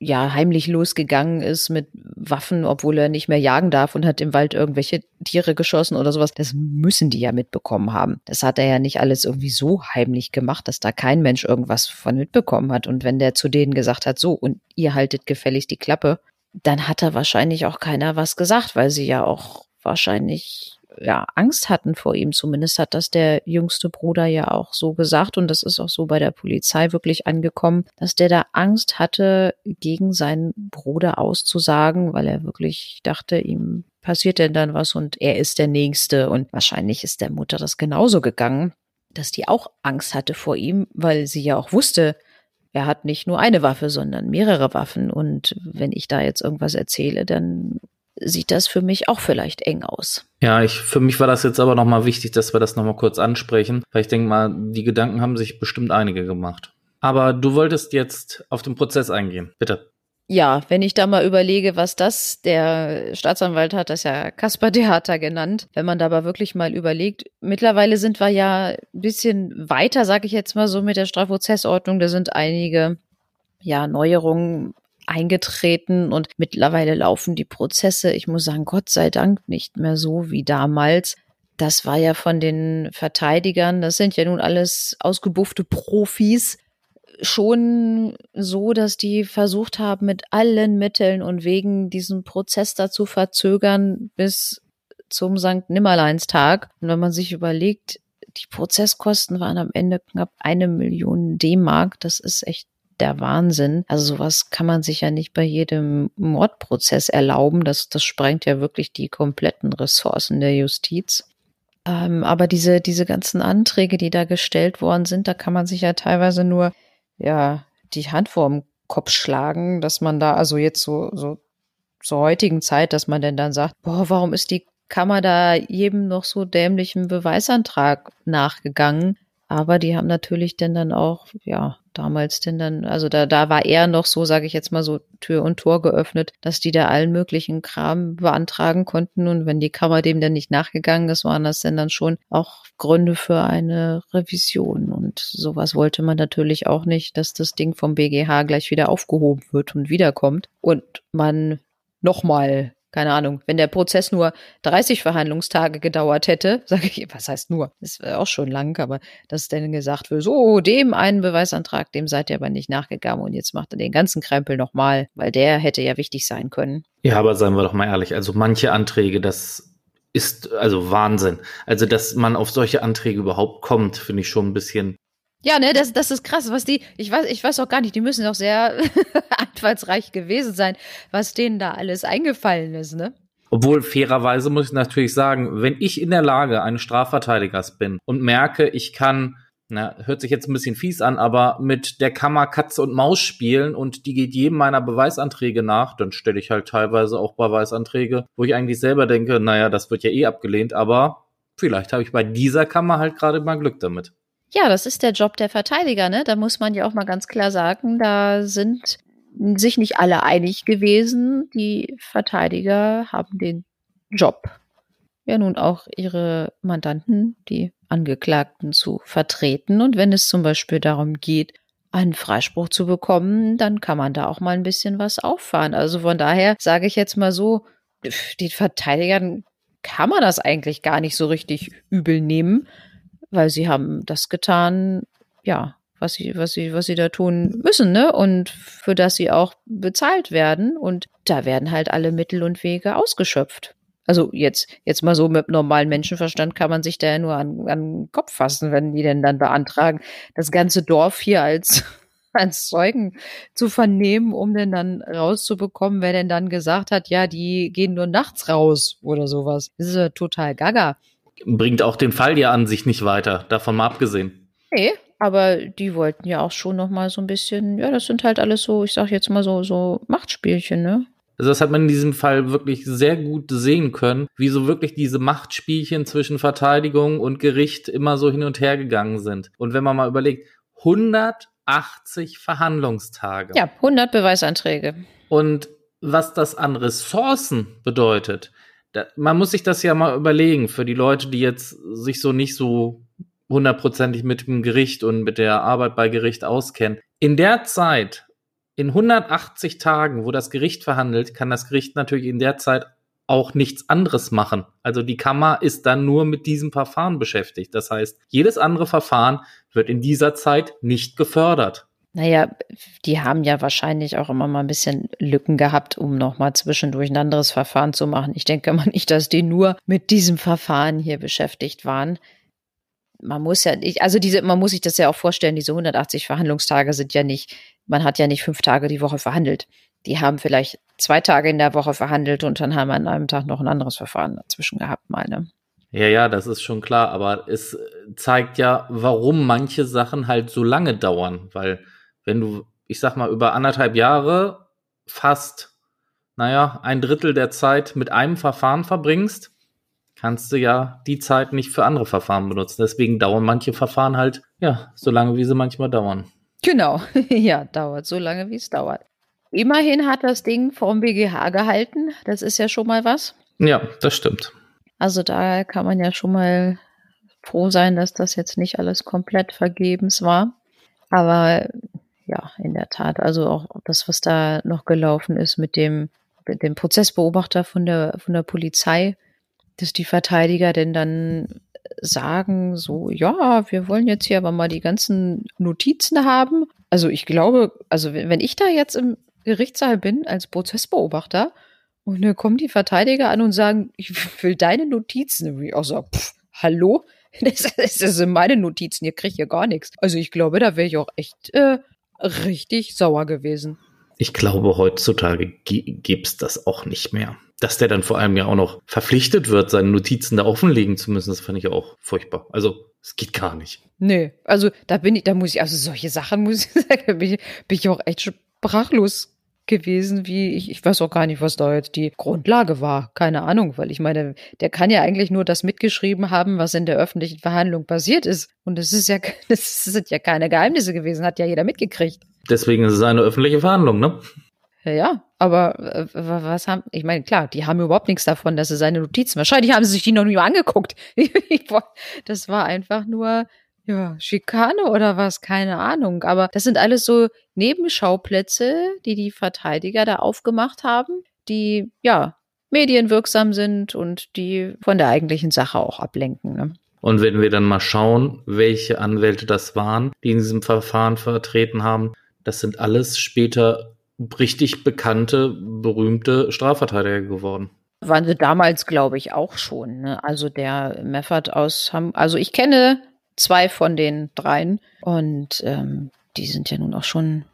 ja heimlich losgegangen ist mit Waffen, obwohl er nicht mehr jagen darf und hat im Wald irgendwelche Tiere geschossen oder sowas, das müssen die ja mitbekommen haben. Das hat er ja nicht alles irgendwie so heimlich gemacht, dass da kein Mensch irgendwas von mitbekommen hat. Und wenn der zu denen gesagt hat, so, und ihr haltet gefälligst die Klappe, dann hat er wahrscheinlich auch keiner was gesagt, weil sie ja auch wahrscheinlich ja, Angst hatten vor ihm. Zumindest hat das der jüngste Bruder ja auch so gesagt. Und das ist auch so bei der Polizei wirklich angekommen, dass der da Angst hatte, gegen seinen Bruder auszusagen, weil er wirklich dachte, ihm passiert denn dann was und er ist der Nächste. Und wahrscheinlich ist der Mutter das genauso gegangen, dass die auch Angst hatte vor ihm, weil sie ja auch wusste, er hat nicht nur eine Waffe, sondern mehrere Waffen. Und wenn ich da jetzt irgendwas erzähle, dann sieht das für mich auch vielleicht eng aus. Ja, ich, für mich war das jetzt aber nochmal wichtig, dass wir das nochmal kurz ansprechen, weil ich denke mal, die Gedanken haben sich bestimmt einige gemacht. Aber du wolltest jetzt auf den Prozess eingehen, bitte. Ja, wenn ich da mal überlege, was das, der Staatsanwalt hat das ja Kasper-Theater genannt, wenn man da aber wirklich mal überlegt, mittlerweile sind wir ja ein bisschen weiter, sage ich jetzt mal so, mit der Strafprozessordnung. Da sind einige ja, Neuerungen eingetreten und mittlerweile laufen die Prozesse, ich muss sagen, Gott sei Dank nicht mehr so wie damals. Das war ja von den Verteidigern, das sind ja nun alles ausgebuffte Profis, schon so, dass die versucht haben, mit allen Mitteln und Wegen diesen Prozess dazu verzögern bis zum St. Nimmerleinstag. Und wenn man sich überlegt, die Prozesskosten waren am Ende knapp eine Million D-Mark. Das ist echt der Wahnsinn. Also sowas kann man sich ja nicht bei jedem Mordprozess erlauben. Das, das sprengt ja wirklich die kompletten Ressourcen der Justiz. Ähm, aber diese, diese ganzen Anträge, die da gestellt worden sind, da kann man sich ja teilweise nur, ja, die Hand vorm Kopf schlagen, dass man da, also jetzt so, so zur heutigen Zeit, dass man denn dann sagt, boah, warum ist die Kammer da jedem noch so dämlichen Beweisantrag nachgegangen? Aber die haben natürlich denn dann auch, ja, damals denn dann, also da, da war er noch so, sage ich jetzt mal so, Tür und Tor geöffnet, dass die da allen möglichen Kram beantragen konnten. Und wenn die Kammer dem dann nicht nachgegangen ist, waren das denn dann schon auch Gründe für eine Revision. Und sowas wollte man natürlich auch nicht, dass das Ding vom BGH gleich wieder aufgehoben wird und wiederkommt. Und man nochmal keine Ahnung, wenn der Prozess nur 30 Verhandlungstage gedauert hätte, sage ich, was heißt nur, das wäre auch schon lang, aber dass dann gesagt wird, so, dem einen Beweisantrag, dem seid ihr aber nicht nachgegangen und jetzt macht er den ganzen Krempel nochmal, weil der hätte ja wichtig sein können. Ja, aber seien wir doch mal ehrlich, also manche Anträge, das ist also Wahnsinn. Also, dass man auf solche Anträge überhaupt kommt, finde ich schon ein bisschen ja, ne, das, das ist krass, was die, ich weiß, ich weiß auch gar nicht, die müssen auch sehr anfallsreich gewesen sein, was denen da alles eingefallen ist, ne? Obwohl, fairerweise muss ich natürlich sagen, wenn ich in der Lage eines Strafverteidigers bin und merke, ich kann, na, hört sich jetzt ein bisschen fies an, aber mit der Kammer Katze und Maus spielen und die geht jedem meiner Beweisanträge nach, dann stelle ich halt teilweise auch Beweisanträge, wo ich eigentlich selber denke, naja, das wird ja eh abgelehnt, aber vielleicht habe ich bei dieser Kammer halt gerade mal Glück damit. Ja, das ist der Job der Verteidiger, ne? Da muss man ja auch mal ganz klar sagen, da sind sich nicht alle einig gewesen. Die Verteidiger haben den Job, ja nun auch ihre Mandanten, die Angeklagten zu vertreten. Und wenn es zum Beispiel darum geht, einen Freispruch zu bekommen, dann kann man da auch mal ein bisschen was auffahren. Also von daher sage ich jetzt mal so, den Verteidigern kann man das eigentlich gar nicht so richtig übel nehmen, weil sie haben das getan, ja, was sie, was sie, was sie da tun müssen, ne? Und für das sie auch bezahlt werden. Und da werden halt alle Mittel und Wege ausgeschöpft. Also jetzt, jetzt mal so mit normalem Menschenverstand kann man sich da ja nur an, an den Kopf fassen, wenn die denn dann beantragen, das ganze Dorf hier als, als Zeugen zu vernehmen, um denn dann rauszubekommen, wer denn dann gesagt hat, ja, die gehen nur nachts raus oder sowas. Das ist ja total gaga. Bringt auch den Fall ja an sich nicht weiter, davon mal abgesehen. Nee, aber die wollten ja auch schon noch mal so ein bisschen, ja, das sind halt alles so, ich sag jetzt mal so, so Machtspielchen, ne? Also das hat man in diesem Fall wirklich sehr gut sehen können, wie so wirklich diese Machtspielchen zwischen Verteidigung und Gericht immer so hin und her gegangen sind. Und wenn man mal überlegt, 180 Verhandlungstage. Ja, 100 Beweisanträge. Und was das an Ressourcen bedeutet, da, man muss sich das ja mal überlegen für die Leute, die jetzt sich so nicht so hundertprozentig mit dem Gericht und mit der Arbeit bei Gericht auskennen. In der Zeit in 180 Tagen, wo das Gericht verhandelt, kann das Gericht natürlich in der Zeit auch nichts anderes machen. Also die Kammer ist dann nur mit diesem Verfahren beschäftigt. Das heißt, jedes andere Verfahren wird in dieser Zeit nicht gefördert. Naja, die haben ja wahrscheinlich auch immer mal ein bisschen Lücken gehabt, um nochmal zwischendurch ein anderes Verfahren zu machen. Ich denke mal nicht, dass die nur mit diesem Verfahren hier beschäftigt waren man muss ja nicht, also diese, man muss sich das ja auch vorstellen, diese 180 Verhandlungstage sind ja nicht, man hat ja nicht fünf Tage die Woche verhandelt. Die haben vielleicht zwei Tage in der Woche verhandelt und dann haben an einem Tag noch ein anderes Verfahren dazwischen gehabt, meine. Ja, ja, das ist schon klar, aber es zeigt ja, warum manche Sachen halt so lange dauern, weil wenn du, ich sag mal, über anderthalb Jahre fast, naja, ein Drittel der Zeit mit einem Verfahren verbringst, kannst du ja die Zeit nicht für andere Verfahren benutzen. Deswegen dauern manche Verfahren halt, ja, so lange, wie sie manchmal dauern. Genau, ja, dauert so lange, wie es dauert. Immerhin hat das Ding vom BGH gehalten. Das ist ja schon mal was. Ja, das stimmt. Also da kann man ja schon mal froh sein, dass das jetzt nicht alles komplett vergebens war. Aber ja, in der Tat, also auch das, was da noch gelaufen ist mit dem, dem Prozessbeobachter von der, von der Polizei, dass die Verteidiger denn dann sagen, so, ja, wir wollen jetzt hier aber mal die ganzen Notizen haben. Also ich glaube, also wenn ich da jetzt im Gerichtssaal bin als Prozessbeobachter und dann kommen die Verteidiger an und sagen, ich will deine Notizen, und ich auch so, pff, hallo? Das, das sind meine Notizen, ihr kriegt ja gar nichts. Also ich glaube, da wäre ich auch echt äh, richtig sauer gewesen. Ich glaube, heutzutage gibt's das auch nicht mehr dass der dann vor allem ja auch noch verpflichtet wird, seine Notizen da offenlegen zu müssen, das fand ich auch furchtbar. Also, es geht gar nicht. Nee, also da bin ich, da muss ich, also solche Sachen muss ich sagen, bin ich, bin ich auch echt sprachlos gewesen, wie ich, ich weiß auch gar nicht, was da jetzt die Grundlage war. Keine Ahnung, weil ich meine, der kann ja eigentlich nur das mitgeschrieben haben, was in der öffentlichen Verhandlung passiert ist. Und das ist ja, das sind ja keine Geheimnisse gewesen, hat ja jeder mitgekriegt. Deswegen ist es eine öffentliche Verhandlung, ne? Ja, ja, aber äh, was haben, ich meine, klar, die haben überhaupt nichts davon, dass sie seine Notizen, wahrscheinlich haben sie sich die noch nie mal angeguckt. das war einfach nur, ja, Schikane oder was, keine Ahnung. Aber das sind alles so Nebenschauplätze, die die Verteidiger da aufgemacht haben, die, ja, medienwirksam sind und die von der eigentlichen Sache auch ablenken. Ne? Und wenn wir dann mal schauen, welche Anwälte das waren, die in diesem Verfahren vertreten haben, das sind alles später richtig bekannte, berühmte Strafverteidiger geworden. Waren sie damals, glaube ich, auch schon. Ne? Also der Meffert aus Hamburg, also ich kenne zwei von den dreien und ähm, die sind ja nun auch schon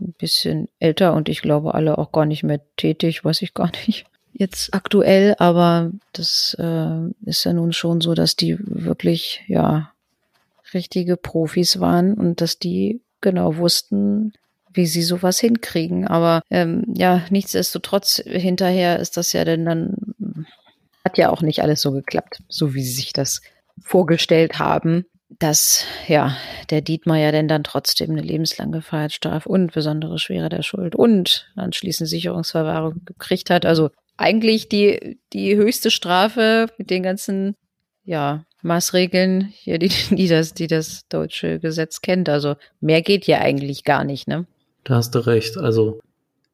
ein bisschen älter und ich glaube alle auch gar nicht mehr tätig, weiß ich gar nicht jetzt aktuell, aber das äh, ist ja nun schon so, dass die wirklich ja richtige Profis waren und dass die genau wussten, wie sie sowas hinkriegen. Aber ähm, ja, nichtsdestotrotz, hinterher ist das ja denn dann, hat ja auch nicht alles so geklappt, so wie sie sich das vorgestellt haben. Dass ja der Dietmar ja denn dann trotzdem eine lebenslange Freiheitsstrafe und besondere Schwere der Schuld und anschließend Sicherungsverwahrung gekriegt hat. Also eigentlich die, die höchste Strafe mit den ganzen ja, Maßregeln hier, die, die, das, die das deutsche Gesetz kennt. Also mehr geht ja eigentlich gar nicht, ne? Da hast du recht. Also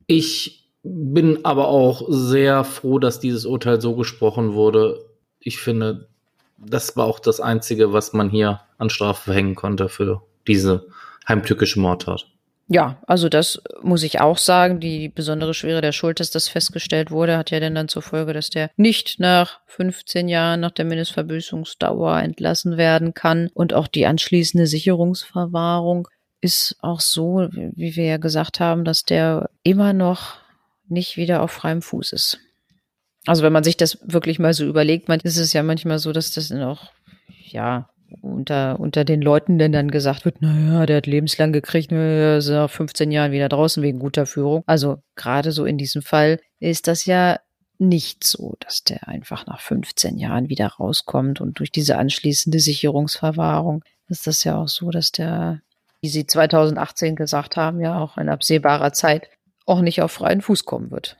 ich bin aber auch sehr froh, dass dieses Urteil so gesprochen wurde. Ich finde, das war auch das Einzige, was man hier an Strafe verhängen konnte für diese heimtückische Mordtat. Ja, also das muss ich auch sagen. Die besondere Schwere der Schuld, dass das festgestellt wurde, hat ja denn dann zur Folge, dass der nicht nach 15 Jahren nach der Mindestverbüßungsdauer entlassen werden kann. Und auch die anschließende Sicherungsverwahrung ist auch so, wie wir ja gesagt haben, dass der immer noch nicht wieder auf freiem Fuß ist. Also wenn man sich das wirklich mal so überlegt, man ist es ja manchmal so, dass das auch, ja, unter, unter den Leuten denn dann gesagt wird, naja, der hat lebenslang gekriegt, naja, ist nach 15 Jahren wieder draußen wegen guter Führung. Also gerade so in diesem Fall ist das ja nicht so, dass der einfach nach 15 Jahren wieder rauskommt und durch diese anschließende Sicherungsverwahrung ist das ja auch so, dass der, wie Sie 2018 gesagt haben, ja auch in absehbarer Zeit auch nicht auf freien Fuß kommen wird.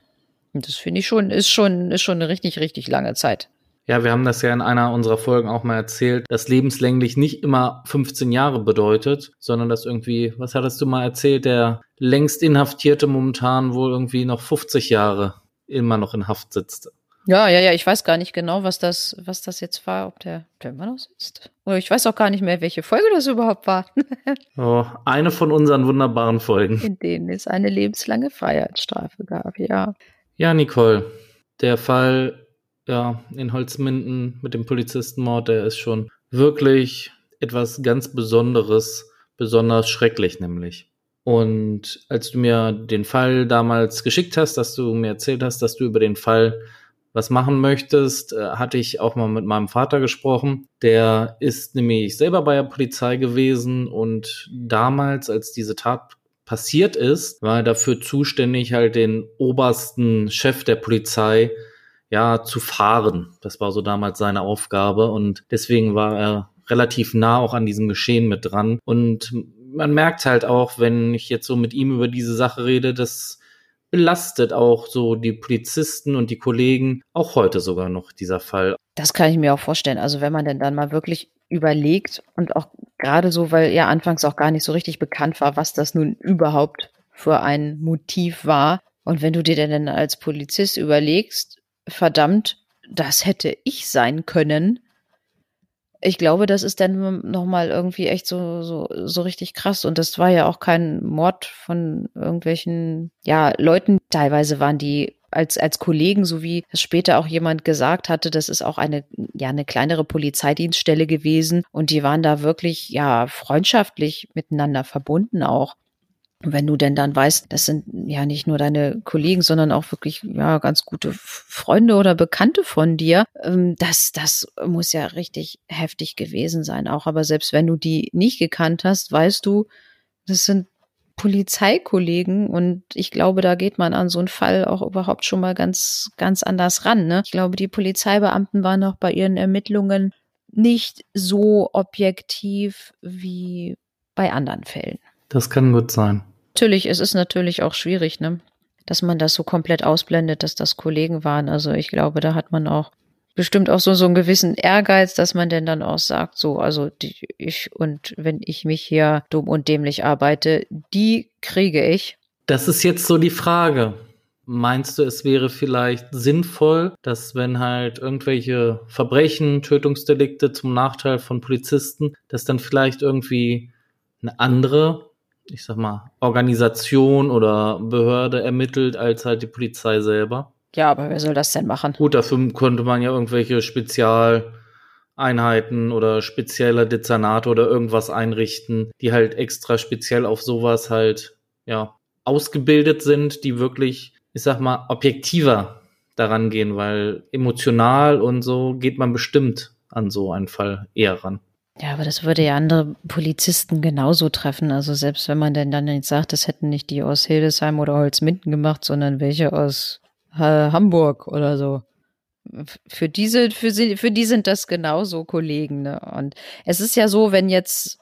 Und das finde ich schon, ist schon, ist schon eine richtig, richtig lange Zeit. Ja, wir haben das ja in einer unserer Folgen auch mal erzählt, dass lebenslänglich nicht immer 15 Jahre bedeutet, sondern dass irgendwie, was hattest du mal erzählt, der längst Inhaftierte momentan wohl irgendwie noch 50 Jahre immer noch in Haft sitzt. Ja, ja, ja, ich weiß gar nicht genau, was das, was das jetzt war, ob der, der immer noch sitzt. Oder ich weiß auch gar nicht mehr, welche Folge das überhaupt war. oh, eine von unseren wunderbaren Folgen. In denen es eine lebenslange Freiheitsstrafe gab, ja. Ja, Nicole, der Fall ja, in Holzminden mit dem Polizistenmord, der ist schon wirklich etwas ganz Besonderes, besonders schrecklich nämlich. Und als du mir den Fall damals geschickt hast, dass du mir erzählt hast, dass du über den Fall was machen möchtest, äh, hatte ich auch mal mit meinem Vater gesprochen. Der ist nämlich selber bei der Polizei gewesen und damals, als diese Tat passiert ist, war er dafür zuständig, halt den obersten Chef der Polizei ja zu fahren. Das war so damals seine Aufgabe und deswegen war er relativ nah auch an diesem Geschehen mit dran. Und man merkt halt auch, wenn ich jetzt so mit ihm über diese Sache rede, das belastet auch so die Polizisten und die Kollegen, auch heute sogar noch dieser Fall. Das kann ich mir auch vorstellen. Also wenn man denn dann mal wirklich überlegt und auch gerade so, weil ja anfangs auch gar nicht so richtig bekannt war, was das nun überhaupt für ein Motiv war. Und wenn du dir denn als Polizist überlegst, verdammt, das hätte ich sein können. Ich glaube, das ist dann nochmal irgendwie echt so, so, so richtig krass. Und das war ja auch kein Mord von irgendwelchen, ja, Leuten. Teilweise waren die als, als Kollegen, so wie es später auch jemand gesagt hatte, das ist auch eine, ja, eine kleinere Polizeidienststelle gewesen und die waren da wirklich, ja, freundschaftlich miteinander verbunden auch. Wenn du denn dann weißt, das sind ja nicht nur deine Kollegen, sondern auch wirklich ja ganz gute Freunde oder Bekannte von dir, ähm, das das muss ja richtig heftig gewesen sein auch. Aber selbst wenn du die nicht gekannt hast, weißt du, das sind Polizeikollegen und ich glaube, da geht man an so einen Fall auch überhaupt schon mal ganz, ganz anders ran. Ne? Ich glaube, die Polizeibeamten waren auch bei ihren Ermittlungen nicht so objektiv wie bei anderen Fällen. Das kann gut sein. Natürlich, es ist natürlich auch schwierig, ne? Dass man das so komplett ausblendet, dass das Kollegen waren. Also ich glaube, da hat man auch bestimmt auch so, so einen gewissen Ehrgeiz, dass man denn dann auch sagt, so, also die, ich und wenn ich mich hier dumm und dämlich arbeite, die kriege ich. Das ist jetzt so die Frage. Meinst du, es wäre vielleicht sinnvoll, dass wenn halt irgendwelche Verbrechen, Tötungsdelikte zum Nachteil von Polizisten, dass dann vielleicht irgendwie eine andere, ich sag mal, Organisation oder Behörde ermittelt als halt die Polizei selber? Ja, aber wer soll das denn machen? Gut, dafür könnte man ja irgendwelche Spezialeinheiten oder spezielle Dezernate oder irgendwas einrichten, die halt extra speziell auf sowas halt, ja, ausgebildet sind, die wirklich, ich sag mal, objektiver daran gehen, weil emotional und so geht man bestimmt an so einen Fall eher ran. Ja, aber das würde ja andere Polizisten genauso treffen. Also selbst wenn man denn dann nicht sagt, das hätten nicht die aus Hildesheim oder Holzminden gemacht, sondern welche aus Hamburg oder so. für diese, für sie, für die sind das genauso Kollegen. Ne? Und es ist ja so, wenn jetzt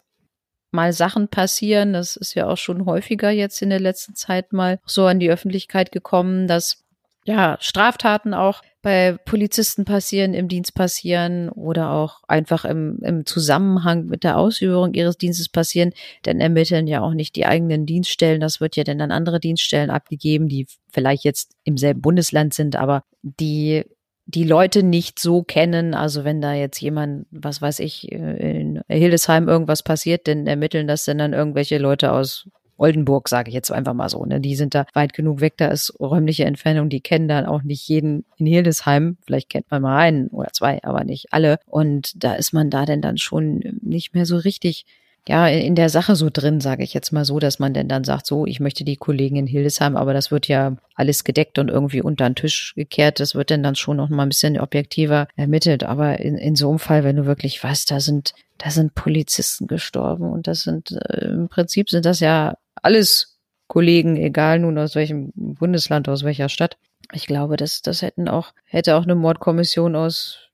mal Sachen passieren, das ist ja auch schon häufiger jetzt in der letzten Zeit mal so an die Öffentlichkeit gekommen, dass ja, Straftaten auch bei Polizisten passieren, im Dienst passieren oder auch einfach im, im Zusammenhang mit der Ausübung ihres Dienstes passieren, dann ermitteln ja auch nicht die eigenen Dienststellen. Das wird ja dann an andere Dienststellen abgegeben, die vielleicht jetzt im selben Bundesland sind, aber die die Leute nicht so kennen. Also wenn da jetzt jemand, was weiß ich, in Hildesheim irgendwas passiert, dann ermitteln das dann, dann irgendwelche Leute aus Oldenburg, sage ich jetzt einfach mal so. Ne? Die sind da weit genug weg, da ist räumliche Entfernung, die kennen dann auch nicht jeden in Hildesheim. Vielleicht kennt man mal einen oder zwei, aber nicht alle. Und da ist man da denn dann schon nicht mehr so richtig ja, in der Sache so drin, sage ich jetzt mal so, dass man denn dann sagt, so, ich möchte die Kollegen in Hildesheim, aber das wird ja alles gedeckt und irgendwie unter den Tisch gekehrt. Das wird dann dann schon noch mal ein bisschen objektiver ermittelt. Aber in, in so einem Fall, wenn du wirklich weißt, da sind, da sind Polizisten gestorben und das sind, äh, im Prinzip sind das ja alles Kollegen, egal nun aus welchem Bundesland, aus welcher Stadt. Ich glaube, das, das hätten auch, hätte auch eine Mordkommission aus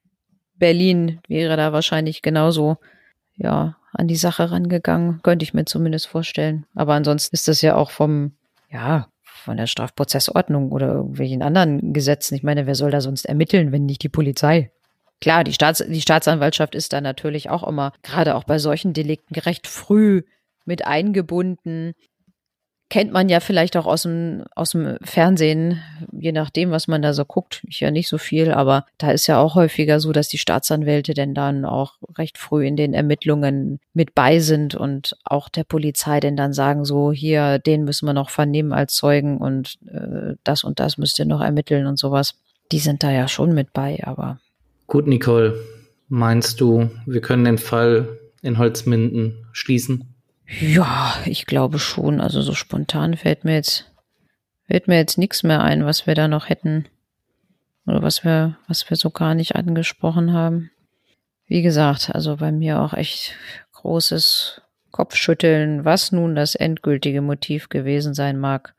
Berlin wäre da wahrscheinlich genauso, ja, an die Sache rangegangen. Könnte ich mir zumindest vorstellen. Aber ansonsten ist das ja auch vom, ja, von der Strafprozessordnung oder irgendwelchen anderen Gesetzen. Ich meine, wer soll da sonst ermitteln, wenn nicht die Polizei? Klar, die, Staats die Staatsanwaltschaft ist da natürlich auch immer, gerade auch bei solchen Delikten, recht früh mit eingebunden kennt man ja vielleicht auch aus dem, aus dem Fernsehen, je nachdem, was man da so guckt. Ich ja nicht so viel, aber da ist ja auch häufiger so, dass die Staatsanwälte denn dann auch recht früh in den Ermittlungen mit bei sind und auch der Polizei denn dann sagen, so hier, den müssen wir noch vernehmen als Zeugen und äh, das und das müsst ihr noch ermitteln und sowas. Die sind da ja schon mit bei, aber. Gut, Nicole. Meinst du, wir können den Fall in Holzminden schließen? Ja, ich glaube schon. Also so spontan fällt mir jetzt, fällt mir jetzt nichts mehr ein, was wir da noch hätten. Oder was wir, was wir so gar nicht angesprochen haben. Wie gesagt, also bei mir auch echt großes Kopfschütteln, was nun das endgültige Motiv gewesen sein mag.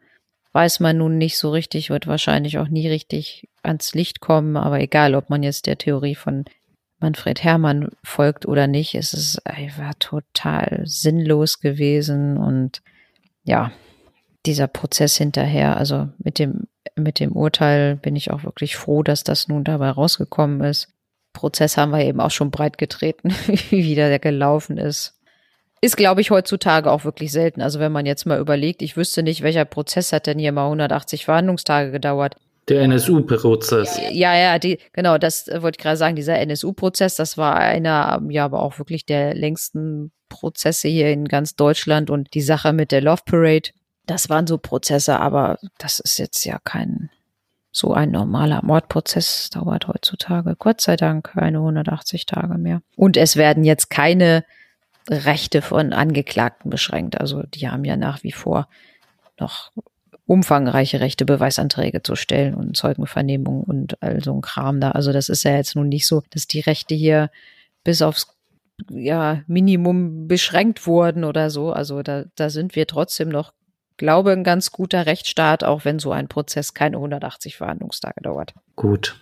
Weiß man nun nicht so richtig, wird wahrscheinlich auch nie richtig ans Licht kommen, aber egal, ob man jetzt der Theorie von Manfred Hermann folgt oder nicht, es ist einfach total sinnlos gewesen und ja, dieser Prozess hinterher, also mit dem, mit dem Urteil bin ich auch wirklich froh, dass das nun dabei rausgekommen ist. Prozess haben wir eben auch schon breit getreten, wie der gelaufen ist. Ist, glaube ich, heutzutage auch wirklich selten. Also wenn man jetzt mal überlegt, ich wüsste nicht, welcher Prozess hat denn hier mal 180 Verhandlungstage gedauert. Der NSU-Prozess. Ja, ja, die, genau, das wollte ich gerade sagen. Dieser NSU-Prozess, das war einer, ja, aber auch wirklich der längsten Prozesse hier in ganz Deutschland und die Sache mit der Love Parade, das waren so Prozesse, aber das ist jetzt ja kein, so ein normaler Mordprozess dauert heutzutage, Gott sei Dank, keine 180 Tage mehr. Und es werden jetzt keine Rechte von Angeklagten beschränkt. Also die haben ja nach wie vor noch umfangreiche Rechte Beweisanträge zu stellen und Zeugenvernehmung und all so ein Kram da. Also das ist ja jetzt nun nicht so, dass die Rechte hier bis aufs ja, Minimum beschränkt wurden oder so. Also da, da sind wir trotzdem noch, glaube ein ganz guter Rechtsstaat, auch wenn so ein Prozess keine 180 Verhandlungstage dauert. Gut.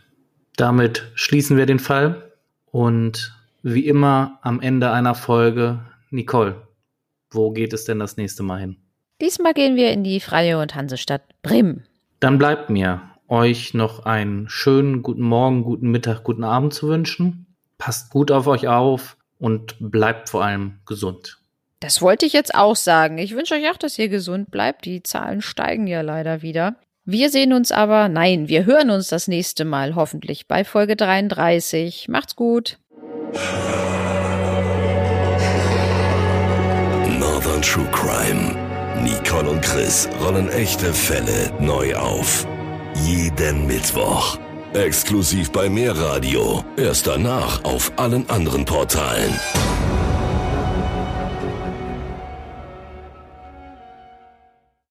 Damit schließen wir den Fall und wie immer am Ende einer Folge, Nicole, wo geht es denn das nächste Mal hin? Diesmal gehen wir in die Freie und Hansestadt Bremen. Dann bleibt mir, euch noch einen schönen guten Morgen, guten Mittag, guten Abend zu wünschen. Passt gut auf euch auf und bleibt vor allem gesund. Das wollte ich jetzt auch sagen. Ich wünsche euch auch, dass ihr gesund bleibt. Die Zahlen steigen ja leider wieder. Wir sehen uns aber, nein, wir hören uns das nächste Mal hoffentlich bei Folge 33. Macht's gut. Northern True Crime. Nicole und Chris rollen echte Fälle neu auf. Jeden Mittwoch. Exklusiv bei Mehrradio. Erst danach auf allen anderen Portalen.